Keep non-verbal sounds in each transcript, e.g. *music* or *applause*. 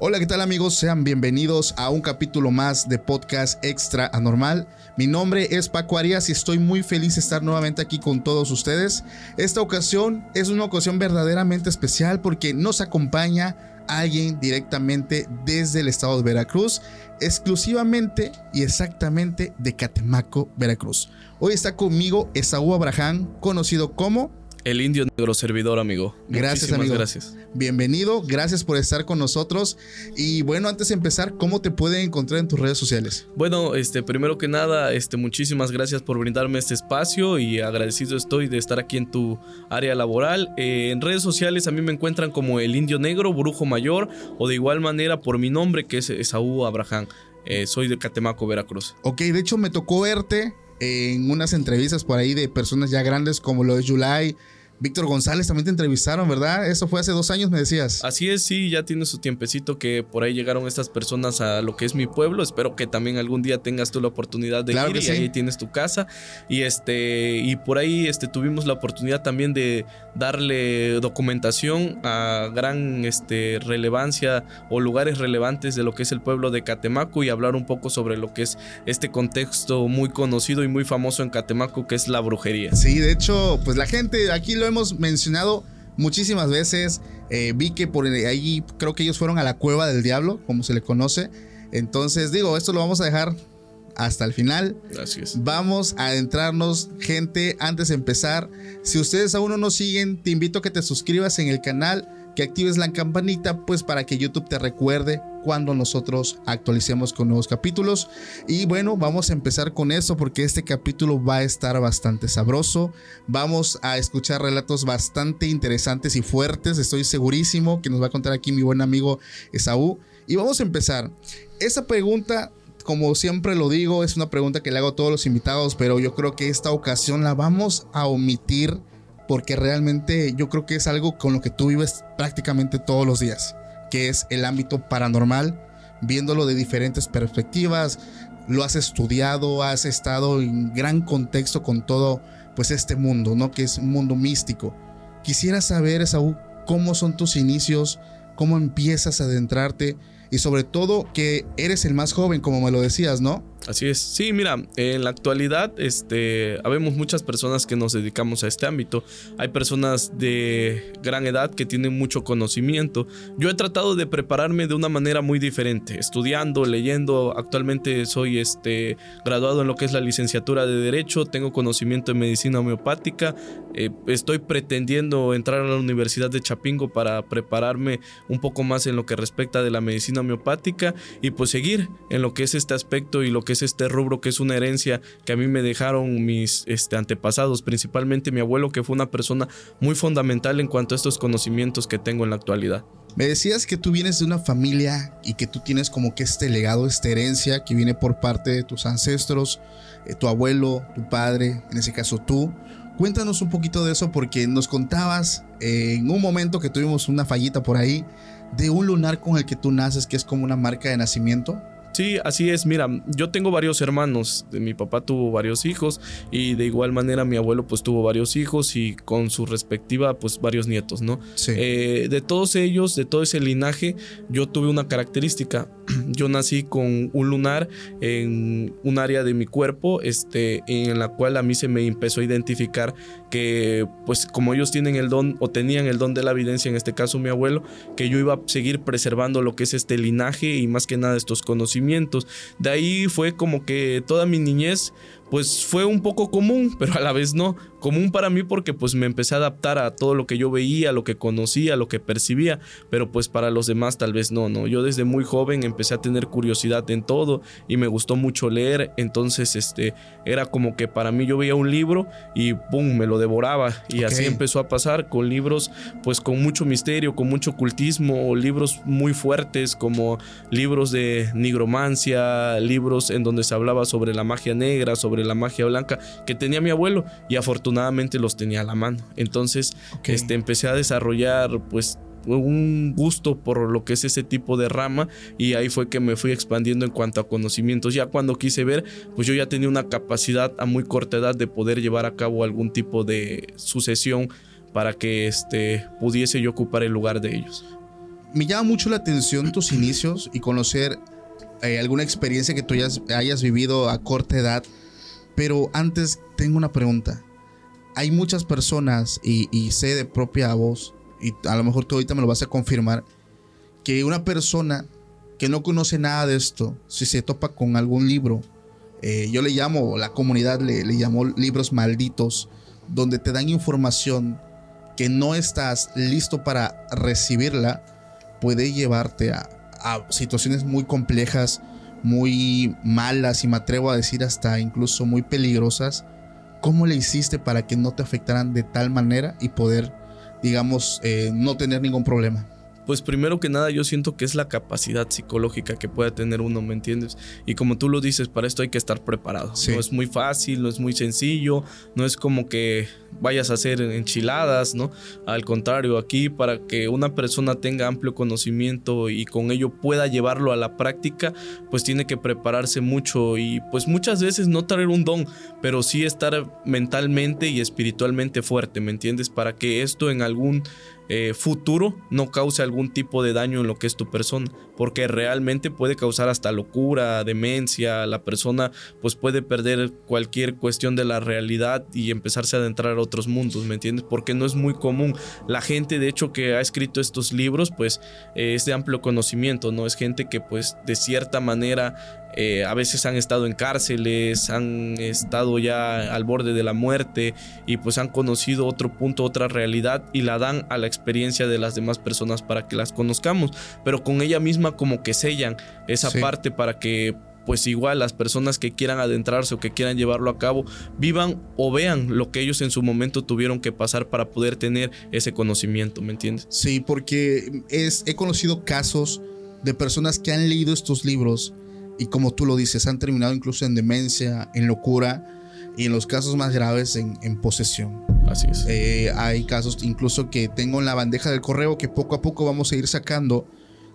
Hola, ¿qué tal amigos? Sean bienvenidos a un capítulo más de Podcast Extra Anormal. Mi nombre es Paco Arias y estoy muy feliz de estar nuevamente aquí con todos ustedes. Esta ocasión es una ocasión verdaderamente especial porque nos acompaña alguien directamente desde el estado de Veracruz, exclusivamente y exactamente de Catemaco, Veracruz. Hoy está conmigo Esaú Abraham, conocido como El indio negro servidor, amigo. Gracias, Muchísimas amigo. gracias. Bienvenido, gracias por estar con nosotros. Y bueno, antes de empezar, ¿cómo te pueden encontrar en tus redes sociales? Bueno, este, primero que nada, este, muchísimas gracias por brindarme este espacio y agradecido estoy de estar aquí en tu área laboral. Eh, en redes sociales a mí me encuentran como el indio negro, brujo mayor, o de igual manera por mi nombre que es Esaú Abraham. Eh, soy de Catemaco, Veracruz. Ok, de hecho me tocó verte en unas entrevistas por ahí de personas ya grandes como lo es Yulai. Víctor González también te entrevistaron, ¿verdad? Eso fue hace dos años, me decías. Así es, sí, ya tiene su tiempecito que por ahí llegaron estas personas a lo que es mi pueblo. Espero que también algún día tengas tú la oportunidad de Claro ir que y sí. ahí tienes tu casa. Y este, y por ahí este, tuvimos la oportunidad también de darle documentación a gran este, relevancia o lugares relevantes de lo que es el pueblo de Catemaco y hablar un poco sobre lo que es este contexto muy conocido y muy famoso en Catemaco que es la brujería. Sí, de hecho, pues la gente, aquí lo hemos mencionado muchísimas veces. Eh, vi que por ahí creo que ellos fueron a la cueva del diablo, como se le conoce. Entonces, digo, esto lo vamos a dejar hasta el final. Es. Vamos a adentrarnos, gente, antes de empezar. Si ustedes aún no nos siguen, te invito a que te suscribas en el canal, que actives la campanita, pues para que YouTube te recuerde cuando nosotros actualicemos con nuevos capítulos. Y bueno, vamos a empezar con eso porque este capítulo va a estar bastante sabroso. Vamos a escuchar relatos bastante interesantes y fuertes. Estoy segurísimo que nos va a contar aquí mi buen amigo Esaú. Y vamos a empezar. Esa pregunta como siempre lo digo, es una pregunta que le hago a todos los invitados, pero yo creo que esta ocasión la vamos a omitir porque realmente yo creo que es algo con lo que tú vives prácticamente todos los días, que es el ámbito paranormal, viéndolo de diferentes perspectivas, lo has estudiado, has estado en gran contexto con todo pues este mundo, ¿no? Que es un mundo místico. Quisiera saber, Esaú, cómo son tus inicios, cómo empiezas a adentrarte y sobre todo que eres el más joven, como me lo decías, ¿no? Así es. Sí, mira, en la actualidad, este, habemos muchas personas que nos dedicamos a este ámbito. Hay personas de gran edad que tienen mucho conocimiento. Yo he tratado de prepararme de una manera muy diferente, estudiando, leyendo. Actualmente soy este, graduado en lo que es la licenciatura de Derecho, tengo conocimiento en medicina homeopática. eh, estoy pretendiendo entrar a la Universidad de Chapingo para prepararme un poco más en lo que respecta de la medicina homeopática y pues seguir en lo que es este aspecto y lo que es este rubro que es una herencia que a mí me dejaron mis este, antepasados, principalmente mi abuelo que fue una persona muy fundamental en cuanto a estos conocimientos que tengo en la actualidad. Me decías que tú vienes de una familia y que tú tienes como que este legado, esta herencia que viene por parte de tus ancestros, eh, tu abuelo, tu padre, en ese caso tú. Cuéntanos un poquito de eso porque nos contabas eh, en un momento que tuvimos una fallita por ahí de un lunar con el que tú naces, que es como una marca de nacimiento. Sí, así es. Mira, yo tengo varios hermanos. Mi papá tuvo varios hijos y de igual manera mi abuelo pues tuvo varios hijos y con su respectiva pues varios nietos, ¿no? Sí. Eh, de todos ellos, de todo ese linaje, yo tuve una característica. *clears throat* Yo nací con un lunar en un área de mi cuerpo, este, en la cual a mí se me empezó a identificar que pues como ellos tienen el don o tenían el don de la evidencia, en este caso mi abuelo, que yo iba a seguir preservando lo que es este linaje y más que nada estos conocimientos. De ahí fue como que toda mi niñez pues fue un poco común, *laughs* pero a la vez no. Común para mí porque pues me empecé a adaptar a todo lo que yo veía, lo que conocía, lo que percibía, pero pues para los demás tal vez no, ¿no? Yo desde muy joven empecé a tener curiosidad en todo y me gustó mucho leer, entonces este era como que para mí yo veía un libro y pum, me lo devoraba y así empezó a pasar con libros pues con mucho misterio, con mucho ocultismo, libros muy fuertes como libros de nigromancia, libros en donde se hablaba sobre la magia negra, sobre la magia blanca que tenía mi abuelo y afortunadamente los tenía a la mano. Entonces, este empecé a desarrollar pues un gusto por lo que es ese tipo de rama y ahí fue que me fui expandiendo en cuanto a conocimientos. Ya cuando quise ver, pues yo ya tenía una capacidad a muy corta edad de poder llevar a cabo algún tipo de sucesión para que este pudiese yo ocupar el lugar de ellos. Me llama mucho la atención tus inicios y conocer eh, alguna experiencia que tú hayas, hayas vivido a corta edad. Pero antes tengo una pregunta. Hay muchas personas, y, sé de propia voz, y a lo mejor tú ahorita me lo vas a confirmar, que una persona que no conoce nada de esto, si se topa con algún libro, eh, yo le llamo, la comunidad le, llamó libros malditos, donde te dan información que no estás listo para recibirla, puede llevarte a situaciones muy complejas, muy malas y me atrevo a decir hasta incluso muy peligrosas. ¿Cómo le hiciste para que no te afectaran de tal manera y poder, digamos, eh, no tener ningún problema? Pues primero que nada yo siento que es la capacidad psicológica que puede tener uno, ¿me entiendes? Y como tú lo dices, para esto hay que estar preparado. Sí. No es muy fácil, no es muy sencillo, no es como que vayas a hacer enchiladas, ¿no? Al contrario, aquí para que una persona tenga amplio conocimiento y con ello pueda llevarlo a la práctica, pues tiene que prepararse mucho y pues muchas veces no traer un don, pero sí estar mentalmente y espiritualmente fuerte, ¿me entiendes? Para que esto en algún eh, futuro no cause algún tipo de daño en lo que es tu persona, porque realmente puede causar hasta locura, demencia, la persona pues puede perder cualquier cuestión de la realidad y empezarse a adentrar a otros mundos, ¿me entiendes? Porque no es muy común. La gente de hecho que ha escrito estos libros pues eh, es de amplio conocimiento, ¿no? Es gente que pues de cierta manera eh, a veces han estado en cárceles, han estado ya al borde de la muerte y pues han conocido otro punto, otra realidad y la dan a la experiencia de las demás personas para que las conozcamos, pero con ella misma como que sellan esa Sí. parte para que pues igual las personas que quieran adentrarse o que quieran llevarlo a cabo vivan o vean lo que ellos en su momento tuvieron que pasar para poder tener ese conocimiento, ¿me entiendes? Sí, porque es, he conocido casos de personas que han leído estos libros y como tú lo dices, han terminado incluso en demencia, en locura y en los casos más graves en, en posesión. Así es. Eh, hay casos incluso que tengo en la bandeja del correo que poco a poco vamos a ir sacando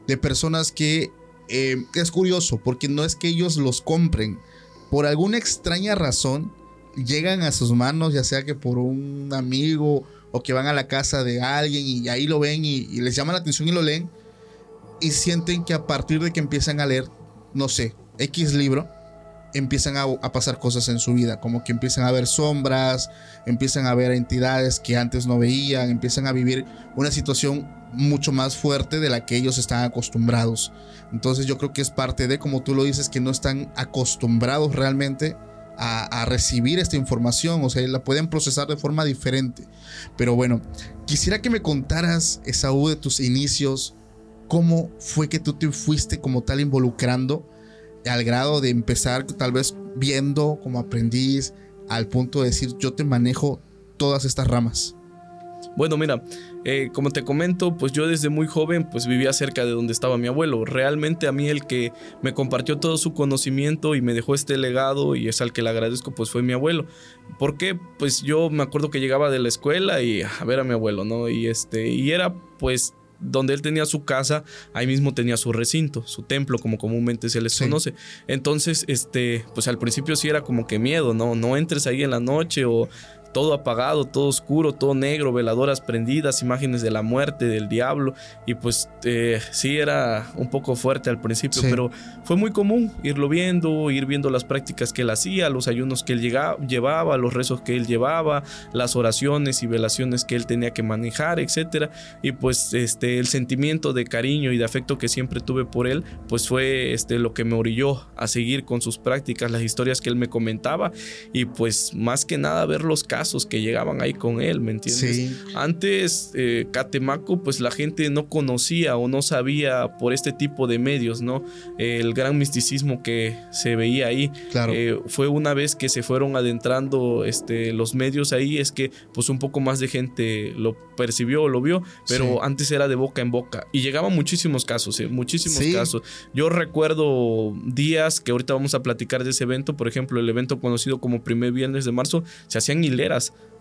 de personas que eh, es curioso porque no es que ellos los compren, por alguna extraña razón llegan a sus manos, ya sea que por un amigo o que van a la casa de alguien y ahí lo ven y, y les llama la atención y lo leen y sienten que a partir de que empiezan a leer, no sé, X libro, empiezan a, pasar cosas en su vida, como que empiezan a ver sombras, empiezan a ver entidades que antes no veían, empiezan a vivir una situación mucho más fuerte de la que ellos están acostumbrados. Entonces yo creo que es parte de, como tú lo dices, que no están acostumbrados realmente a, a recibir esta información, o sea, la pueden procesar de forma diferente. Pero bueno, quisiera que me contaras, Esaú, de tus inicios, cómo fue que tú te fuiste como tal involucrando al grado de empezar tal vez viendo como aprendiz, al punto de decir, yo te manejo todas estas ramas. Bueno, mira, eh, como te comento, pues yo desde muy joven pues vivía cerca de donde estaba mi abuelo. Realmente a mí el que me compartió todo su conocimiento y me dejó este legado y es al que le agradezco pues fue mi abuelo. ¿Por qué? Pues yo me acuerdo que llegaba de la escuela y a ver a mi abuelo, ¿no? Y este y era pues donde él tenía su casa, ahí mismo tenía su recinto, su templo, como comúnmente se les Sí. conoce. Entonces, este, pues al principio sí era como que miedo, ¿no? No entres ahí en la noche o todo apagado, todo oscuro, todo negro, veladoras prendidas, imágenes de la muerte, del diablo. Y pues eh, sí era un poco fuerte al principio, Sí. pero fue muy común irlo viendo, ir viendo las prácticas que él hacía, los ayunos que él llega- llevaba, los rezos que él llevaba, las oraciones y velaciones que él tenía que manejar, etcétera. Y pues este el sentimiento de cariño y de afecto que siempre tuve por él, pues fue este lo que me orilló a seguir con sus prácticas, las historias que él me comentaba y pues más que nada ver los casos que llegaban ahí con él, ¿me entiendes? Sí. Antes, eh, Catemaco, pues la gente no conocía o no sabía por este tipo de medios, ¿no? El gran misticismo que se veía ahí. Claro. Eh, fue una vez que se fueron adentrando este, los medios ahí, es que pues un poco más de gente lo percibió o lo vio, pero Sí. antes era de boca en boca. Y llegaban muchísimos casos, eh, muchísimos Sí. casos. Yo recuerdo días que ahorita vamos a platicar de ese evento, por ejemplo, el evento conocido como primer viernes de marzo, se hacían hileras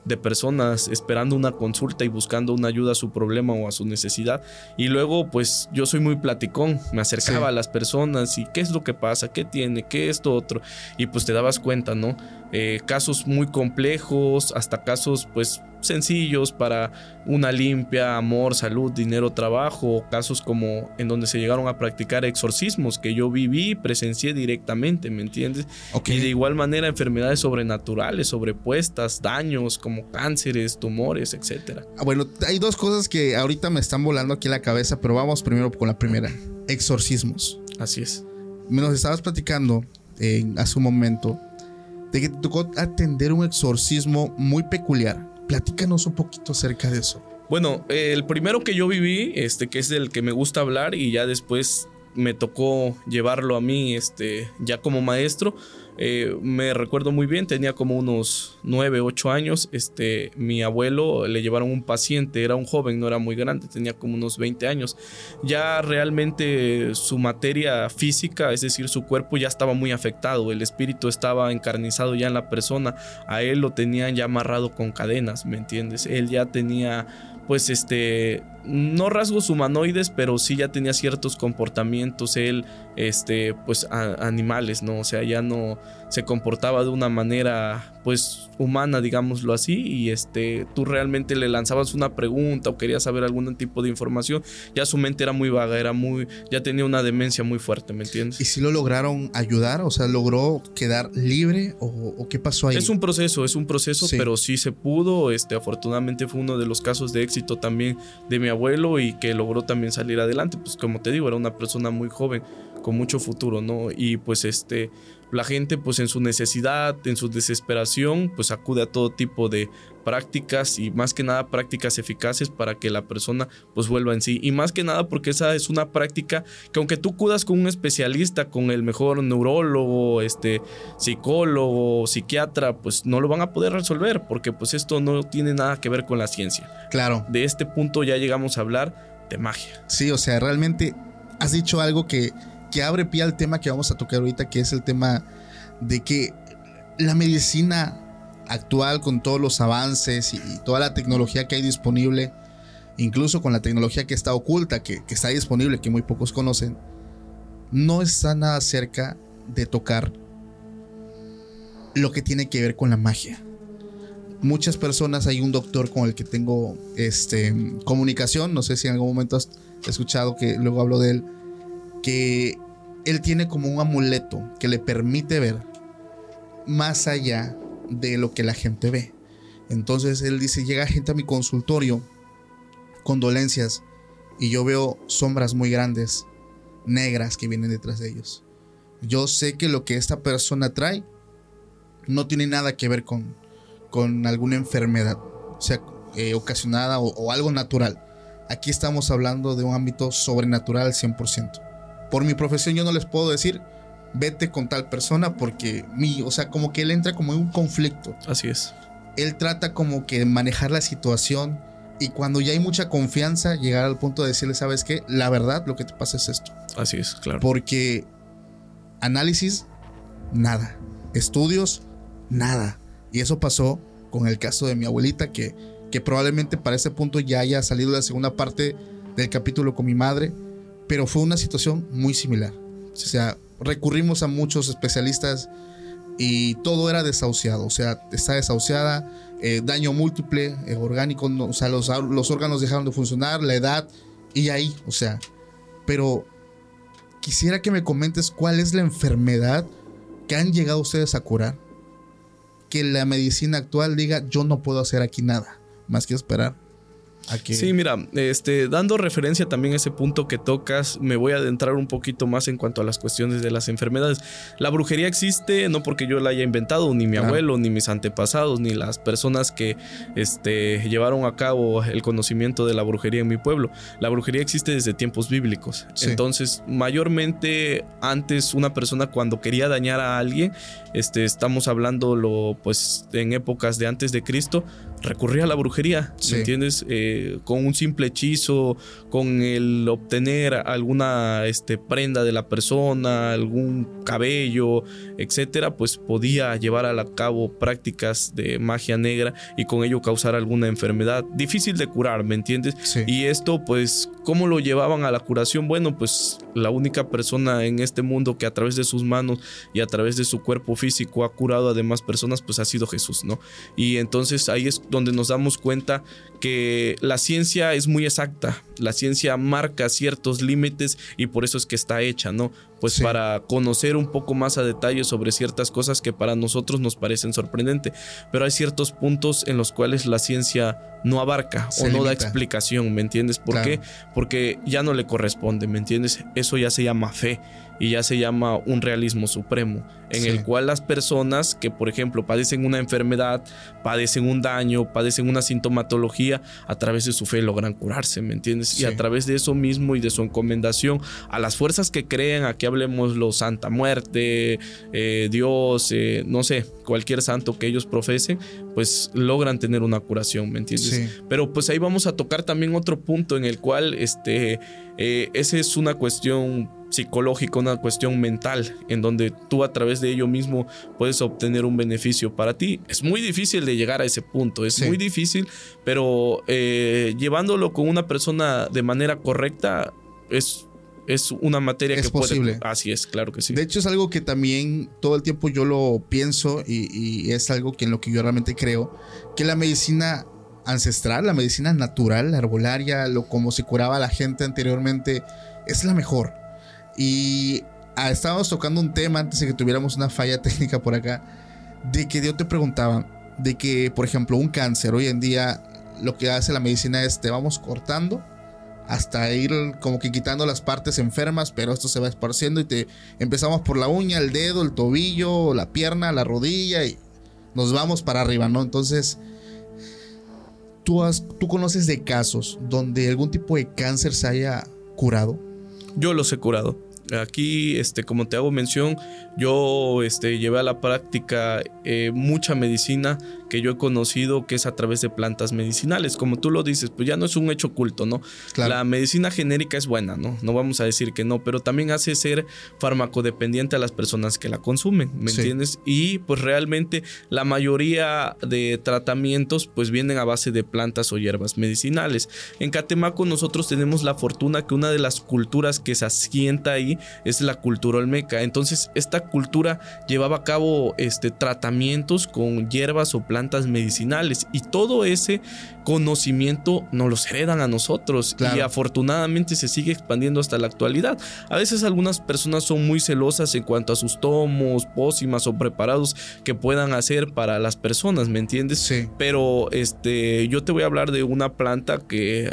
de personas esperando una consulta y buscando una ayuda a su problema o a su necesidad. Y luego, pues yo soy muy platicón, me acercaba Sí. a las personas y qué es lo que pasa, qué tiene, qué esto, otro. Y pues te dabas cuenta, ¿no? Eh, casos muy complejos, hasta casos pues sencillos para una limpia, amor, salud, dinero, trabajo, casos como en donde se llegaron a practicar exorcismos que yo viví y presencié directamente, ¿me entiendes? Y de igual manera enfermedades sobrenaturales, sobrepuestas, daños como cánceres, tumores, etcétera. Ah, Bueno, hay dos cosas que ahorita me están volando aquí en la cabeza, pero vamos primero con la primera. Exorcismos. Así es. Me nos estabas platicando eh, hace un momento de que te tocó atender un exorcismo muy peculiar. Platícanos un poquito acerca de eso. Bueno, el primero que yo viví, este, que es el que me gusta hablar y ya después me tocó llevarlo a mí, este, ya como maestro. Eh, me recuerdo muy bien, tenía como unos 9, 8 años. Este, mi abuelo le llevaron un paciente, era un joven, no era muy grande, tenía como unos 20 años. Ya realmente su materia física, es decir, su cuerpo ya estaba muy afectado, el espíritu estaba encarnizado ya en la persona, a él lo tenían ya amarrado con cadenas, ¿me entiendes? Él ya tenía pues este no rasgos humanoides pero sí ya tenía ciertos comportamientos él este pues a- animales no o sea ya no se comportaba de una manera pues humana digámoslo así y este tú realmente le lanzabas una pregunta o querías saber algún tipo de información ya su mente era muy vaga era muy ya tenía una demencia muy fuerte me entiendes ¿Y si lo lograron ayudar? O sea, ¿logró quedar libre? ¿O, o qué pasó ahí? Es un proceso, es un proceso, Sí. pero sí se pudo. Este, afortunadamente fue uno de los casos de éxito también de mi abuelo y que logró también salir adelante. Pues como te digo, era una persona muy joven, con mucho futuro, ¿no? Y pues este, la gente pues en su necesidad, en su desesperación, pues acude a todo tipo de prácticas y más que nada prácticas eficaces para que la persona pues vuelva en sí. Y más que nada porque esa es una práctica que aunque tú acudas con un especialista, con el mejor neurólogo, este psicólogo, psiquiatra, pues no lo van a poder resolver porque pues esto no tiene nada que ver con la ciencia. Claro. De este punto ya llegamos a hablar de magia. Sí, o sea, realmente has dicho algo que, que abre pie al tema que vamos a tocar ahorita, que es el tema de que la medicina actual, con todos los avances y, toda la tecnología que hay disponible, incluso con la tecnología que está oculta, que, que está disponible, que muy pocos conocen, no está nada cerca de tocar lo que tiene que ver con la magia. Muchas personas, hay un doctor con el que tengo este, comunicación, no sé si en algún momento has escuchado que luego hablo de él, que él tiene como un amuleto que le permite ver más allá de lo que la gente ve. Entonces él dice, llega gente a mi consultorio con dolencias y yo veo sombras muy grandes, negras que vienen detrás de ellos. Yo sé que lo que esta persona trae no tiene nada que ver con, con alguna enfermedad, sea, eh, ocasionada o, algo natural. Aquí estamos hablando de un ámbito sobrenatural al 100%. Por mi profesión yo no les puedo decir, vete con tal persona porque mi, o sea, como que él entra como en un conflicto. Así es. Él trata como que manejar la situación y cuando ya hay mucha confianza, llegar al punto de decirle, ¿sabes qué? La verdad, lo que te pasa es esto. Así es, claro. Porque análisis, nada. Estudios, nada. Y eso pasó con el caso de mi abuelita, que, que probablemente para ese punto ya haya salido la segunda parte del capítulo con mi madre, pero fue una situación muy similar. O sea, recurrimos a muchos especialistas y todo era desahuciado, o sea, está desahuciada, eh, daño múltiple, eh, orgánico, o sea, los, los órganos dejaron de funcionar, la edad, y ahí, o sea, pero quisiera que me comentes cuál es la enfermedad que han llegado ustedes a curar. Que la medicina actual diga, yo no puedo hacer aquí nada, más que esperar. Sí, mira, este, dando referencia también a ese punto que tocas, me voy a adentrar un poquito más en cuanto a las cuestiones de las enfermedades. La brujería existe no porque yo la haya inventado, ni mi abuelo, ni mis antepasados, ni las personas que este, llevaron a cabo el conocimiento de la brujería en mi pueblo. La brujería existe desde tiempos bíblicos. Entonces, mayormente antes una persona cuando quería dañar a alguien, este, estamos hablando lo, pues, en épocas de antes de Cristo, recurría a la brujería, ¿me entiendes? Eh, con un simple hechizo, con el obtener alguna este, prenda de la persona, algún cabello, etcétera, pues podía llevar a cabo prácticas de magia negra y con ello causar alguna enfermedad difícil de curar, ¿me entiendes? Y esto, pues, ¿cómo lo llevaban a la curación? Bueno, pues la única persona en este mundo que a través de sus manos y a través de su cuerpo físico ha curado a demás personas, pues ha sido Jesús, ¿no? Y entonces ahí es donde nos damos cuenta que la ciencia es muy exacta, la ciencia marca ciertos límites y por eso es que está hecha, ¿no? Pues para conocer un poco más a detalle sobre ciertas cosas que para nosotros nos parecen sorprendentes, pero hay ciertos puntos en los cuales la ciencia no abarca o no da explicación, ¿me entiendes? ¿Por qué? Porque ya no le corresponde, ¿me entiendes? Eso ya se llama fe y ya se llama un realismo supremo, en el cual las personas que, por ejemplo, padecen una enfermedad, padecen un daño, padecen una sintomatología, a través de su fe logran curarse, ¿me entiendes? Y a través de eso mismo y de su encomendación a las fuerzas que creen, aquí hablemos los Santa Muerte, eh, Dios, eh, no sé, cualquier santo que ellos profesen, pues logran tener una curación, ¿me entiendes? Pero pues ahí vamos a tocar también otro punto en el cual, este, eh, esa es una cuestión psicológico, una cuestión mental, en donde tú a través de ello mismo puedes obtener un beneficio para ti. Es muy difícil de llegar a ese punto, es muy difícil, pero eh, llevándolo con una persona de manera correcta es es una materia que posible. Puede, así es, claro que sí. De hecho, es algo que también todo el tiempo yo lo pienso y, y, es algo que en lo que yo realmente creo, que la medicina ancestral, la medicina natural, la herbolaria, lo como se curaba la gente anteriormente, es la mejor. Y ah, estábamos tocando un tema antes de que tuviéramos una falla *laughs* técnica por acá, de que yo te preguntaba, de que, por ejemplo, un cáncer hoy en día, lo que hace la medicina es te vamos cortando hasta ir como que quitando las partes enfermas, pero esto se va esparciendo y te empezamos por la uña, el dedo, el tobillo, la pierna, la rodilla y nos vamos para arriba, ¿no? Entonces, ¿tú, has, tú conoces de casos donde algún tipo de cáncer se haya curado? Yo los he curado. Aquí, este, como te hago mención, yo este, llevé a la práctica eh, mucha medicina que yo he conocido que es a través de plantas medicinales. Como tú lo dices, pues ya no es un hecho oculto, ¿no? La medicina genérica es buena, ¿no? No vamos a decir que no, pero también hace ser farmacodependiente a las personas que la consumen, ¿me entiendes? Y pues realmente la mayoría de tratamientos pues vienen a base de plantas o hierbas medicinales. En Catemaco nosotros tenemos la fortuna que una de las culturas que se asienta ahí es la cultura olmeca. Entonces esta cultura llevaba a cabo este, tratamientos con hierbas o plantas medicinales y todo ese conocimiento nos los heredan a nosotros y afortunadamente se sigue expandiendo hasta la actualidad. A veces algunas personas son muy celosas en cuanto a sus tomos, pócimas o preparados que puedan hacer para las personas, ¿me entiendes? Sí. Pero este, yo te voy a hablar de una planta que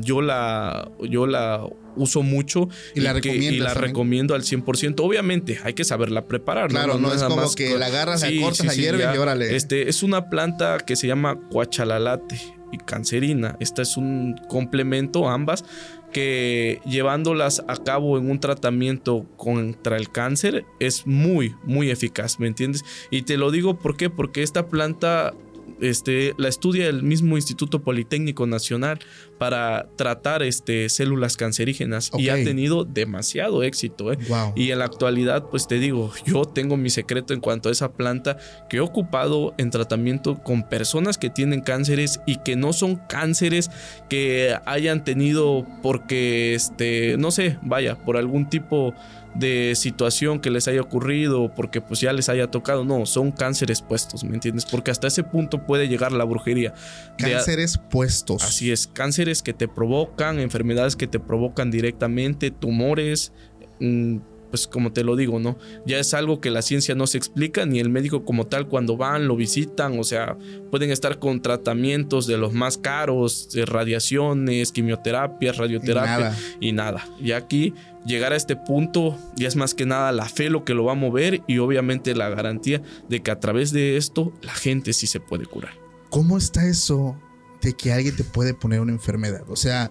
yo la, yo la uso mucho y, la, recomiendo al 100%. Obviamente, hay que saberla preparar. Claro, no, es como que la agarras, la cortas, la hierves y órale. Este, es una planta que se llama cuachalalate y cancerina. Esta es un complemento, ambas, que llevándolas a cabo en un tratamiento contra el cáncer es muy, muy eficaz, ¿me entiendes? Y te lo digo ¿por qué? porque esta planta este, la estudia el mismo Instituto Politécnico Nacional para tratar este, células cancerígenas y ha tenido demasiado éxito. ¿eh? Wow. Y en la actualidad, pues te digo, yo tengo mi secreto en cuanto a esa planta que he ocupado en tratamiento con personas que tienen cánceres y que no son cánceres que hayan tenido porque, este, no sé, vaya, por algún tipo de situación que les haya ocurrido o porque pues ya les haya tocado. No, son cánceres puestos, ¿me entiendes? Porque hasta ese punto puede llegar la brujería. De a- Cánceres puestos. Así es, cánceres que te provocan, enfermedades que te provocan directamente, tumores, mm, pues como te lo digo, ¿no? Ya es algo que la ciencia no se explica, ni el médico como tal cuando van, lo visitan, o sea, pueden estar con tratamientos de los más caros, de radiaciones, quimioterapias, radioterapia nada. y nada. Y aquí llegar a este punto ya es más que nada la fe lo que lo va a mover y obviamente la garantía de que a través de esto la gente sí se puede curar. ¿Cómo está eso de que alguien te puede poner una enfermedad? O sea,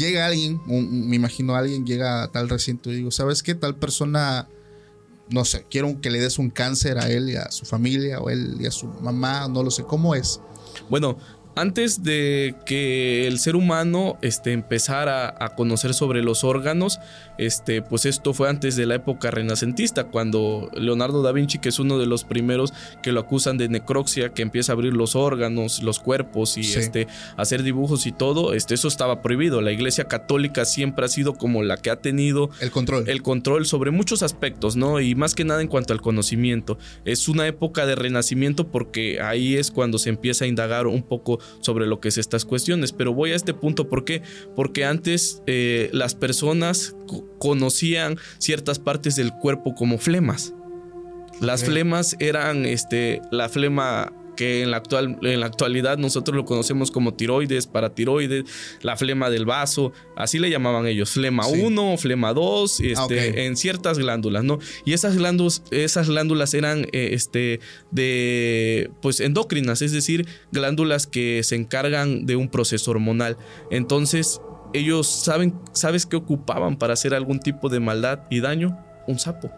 Llega alguien, me imagino alguien llega a tal recinto y digo, ¿sabes qué? Tal persona, no sé, quiero que le des un cáncer a él y a su familia o él y a su mamá, no lo sé, ¿cómo es? Bueno, antes de que el ser humano este, empezara a conocer sobre los órganos, este, pues esto fue antes de la época renacentista, cuando Leonardo da Vinci, que es uno de los primeros que lo acusan de necroxia, que empieza a abrir los órganos, los cuerpos y Sí. este, hacer dibujos y todo, este, eso estaba prohibido. La Iglesia Católica siempre ha sido como la que ha tenido El control. el control sobre muchos aspectos, ¿no? Y más que nada en cuanto al conocimiento. Es una época de renacimiento porque ahí es cuando se empieza a indagar un poco sobre lo que es estas cuestiones. Pero voy a este punto, ¿por qué? Porque antes eh, las personas co- conocían ciertas partes del cuerpo como flemas. Las flemas eran este, la flema que en la, actual, en la actualidad nosotros lo conocemos como tiroides, paratiroides, la flema del vaso, así le llamaban ellos, flema Sí. 1, flema 2, este, Ah, ok. en ciertas glándulas, ¿no? Y esas glándulas, esas glándulas eran eh, este, de, pues, endócrinas, es decir, glándulas que se encargan de un proceso hormonal. Entonces, ellos saben, ¿sabes qué ocupaban para hacer algún tipo de maldad y daño? Un sapo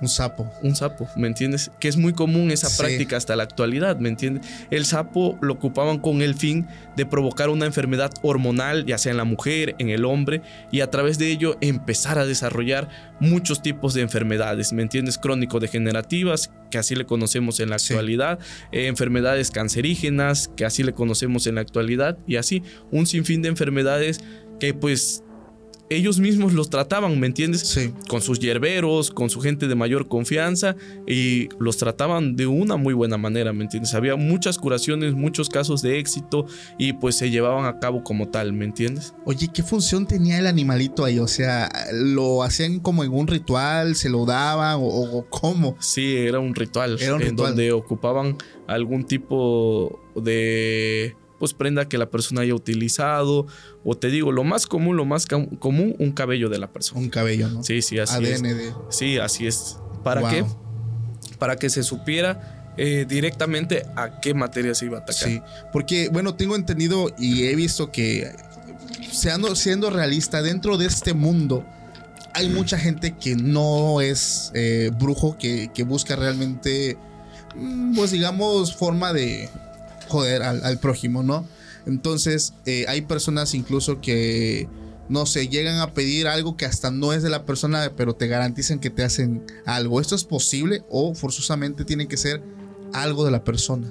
Un sapo. un sapo, ¿me entiendes? Que es muy común esa Sí. práctica hasta la actualidad, ¿me entiendes? El sapo lo ocupaban con el fin de provocar una enfermedad hormonal, ya sea en la mujer, en el hombre, y a través de ello empezar a desarrollar muchos tipos de enfermedades, ¿me entiendes? Crónico-degenerativas, que así le conocemos en la Sí. actualidad, eh, enfermedades cancerígenas, que así le conocemos en la actualidad, y así un sinfín de enfermedades que pues ellos mismos los trataban, ¿me entiendes? Sí. con sus hierberos, con su gente de mayor confianza y los trataban de una muy buena manera, ¿me entiendes? Había muchas curaciones, muchos casos de éxito y pues se llevaban a cabo como tal, ¿me entiendes? Oye, ¿qué función tenía el animalito ahí? O sea, ¿lo hacían como en un ritual? ¿Se lo daban? ¿O, o cómo? Sí, era un ritual Era un en ritual. donde ocupaban algún tipo de pues prenda que la persona haya utilizado o te digo, lo más común, lo más común, un cabello de la persona. Un cabello, ¿no? Sí, sí, así ADN es. de... Sí, así es. ¿Para Wow. qué? Para que se supiera eh, directamente a qué materia se iba a atacar. Sí, porque bueno, tengo entendido y he visto que siendo, siendo realista, dentro de este mundo hay mucha gente que no es eh, brujo, que, que busca realmente, mm, pues digamos, forma de joder al, prójimo, ¿no? Entonces, eh, hay personas incluso que, no sé, llegan a pedir algo que hasta no es de la persona, pero te garantizan que te hacen algo. ¿Esto es posible o forzosamente tiene que ser algo de la persona?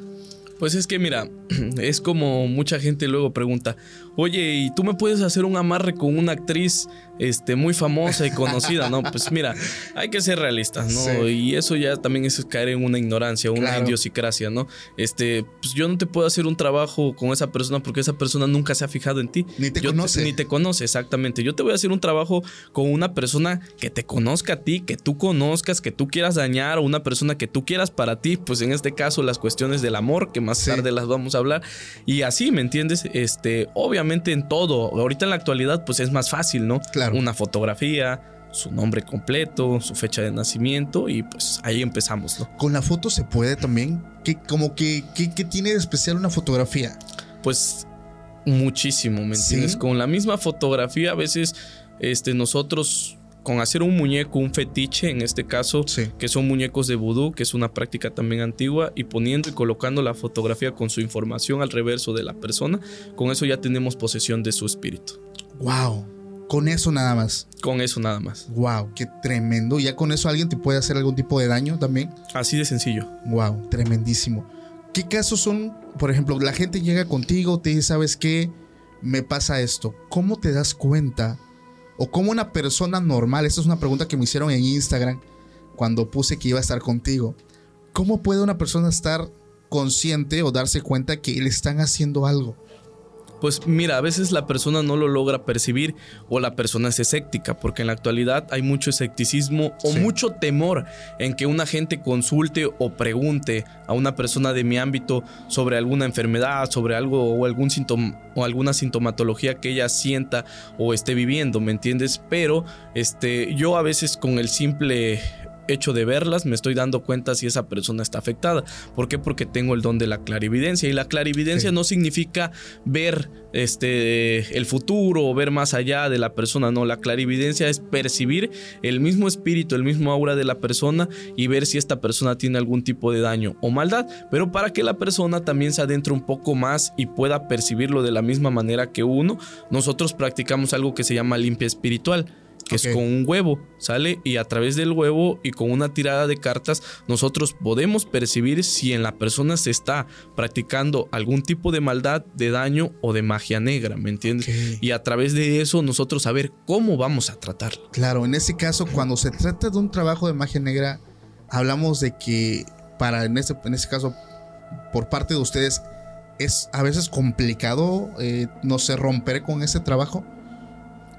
Pues es que mira, *clears throat* es como mucha gente luego pregunta, oye, ¿y tú me puedes hacer un amarre con una actriz este, muy famosa y conocida? No, pues mira, hay que ser realistas, ¿no? Sí. Y eso ya también es caer en una ignorancia, una Claro. idiosincrasia, ¿no? Este, pues yo no te puedo hacer un trabajo con esa persona porque esa persona nunca se ha fijado en ti. Ni te Yo conoce. ni te conoce, exactamente. Yo te voy a hacer un trabajo con una persona que te conozca a ti, que tú conozcas, que tú quieras dañar, o una persona que tú quieras para ti, pues en este caso las cuestiones del amor, que más Sí. tarde las vamos a hablar. Y así, ¿me entiendes? Este, obviamente en todo, ahorita en la actualidad, pues es más fácil, ¿no? Claro. Una fotografía, su nombre completo, su fecha de nacimiento, y pues ahí empezamos, ¿no? Con la foto se puede también. ¿Qué, como que, ¿qué, qué tiene de especial una fotografía? Pues muchísimo, ¿me ¿Sí? entiendes? Con la misma fotografía, a veces este, nosotros, con hacer un muñeco, un fetiche, en este caso, Sí. que son muñecos de vudú, que es una práctica también antigua, y poniendo y colocando la fotografía con su información al reverso de la persona, con eso ya tenemos posesión de su espíritu. Wow. Con eso nada más. Con eso nada más. Wow, qué tremendo. Ya con eso alguien te puede hacer algún tipo de daño también. Así de sencillo. Wow, tremendísimo. ¿Qué casos son, por ejemplo, la gente llega contigo, te dice, ¿sabes qué? Me pasa esto. ¿Cómo te das cuenta? O cómo una persona normal, esta es una pregunta que me hicieron en Instagram cuando puse que iba a estar contigo. ¿Cómo puede una persona estar consciente o darse cuenta que le están haciendo algo? Pues mira, a veces la persona no lo logra percibir o la persona es escéptica, porque en la actualidad hay mucho escepticismo o Sí. mucho temor en que una gente consulte o pregunte a una persona de mi ámbito sobre alguna enfermedad, sobre algo o algún síntoma o alguna sintomatología que ella sienta o esté viviendo, ¿me entiendes? Pero este yo a veces con el simple hecho de verlas, me estoy dando cuenta si esa persona está afectada. ¿Por qué? Porque tengo el don de la clarividencia. Y la clarividencia Sí. no significa ver este, el futuro o ver más allá de la persona. No, la clarividencia es percibir el mismo espíritu, el mismo aura de la persona y ver si esta persona tiene algún tipo de daño o maldad. Pero para que la persona también se adentre un poco más y pueda percibirlo de la misma manera que uno, nosotros practicamos algo que se llama limpia espiritual que es con un huevo, ¿sale? Y a través del huevo y con una tirada de cartas, nosotros podemos percibir si en la persona se está practicando algún tipo de maldad, de daño o de magia negra, ¿me entiendes? Y a través de eso nosotros saber cómo vamos a tratarlo. Claro, en ese caso, cuando se trata de un trabajo de magia negra, hablamos de que para, en este, en este caso, por parte de ustedes, es a veces complicado, eh, no sé, romper con ese trabajo.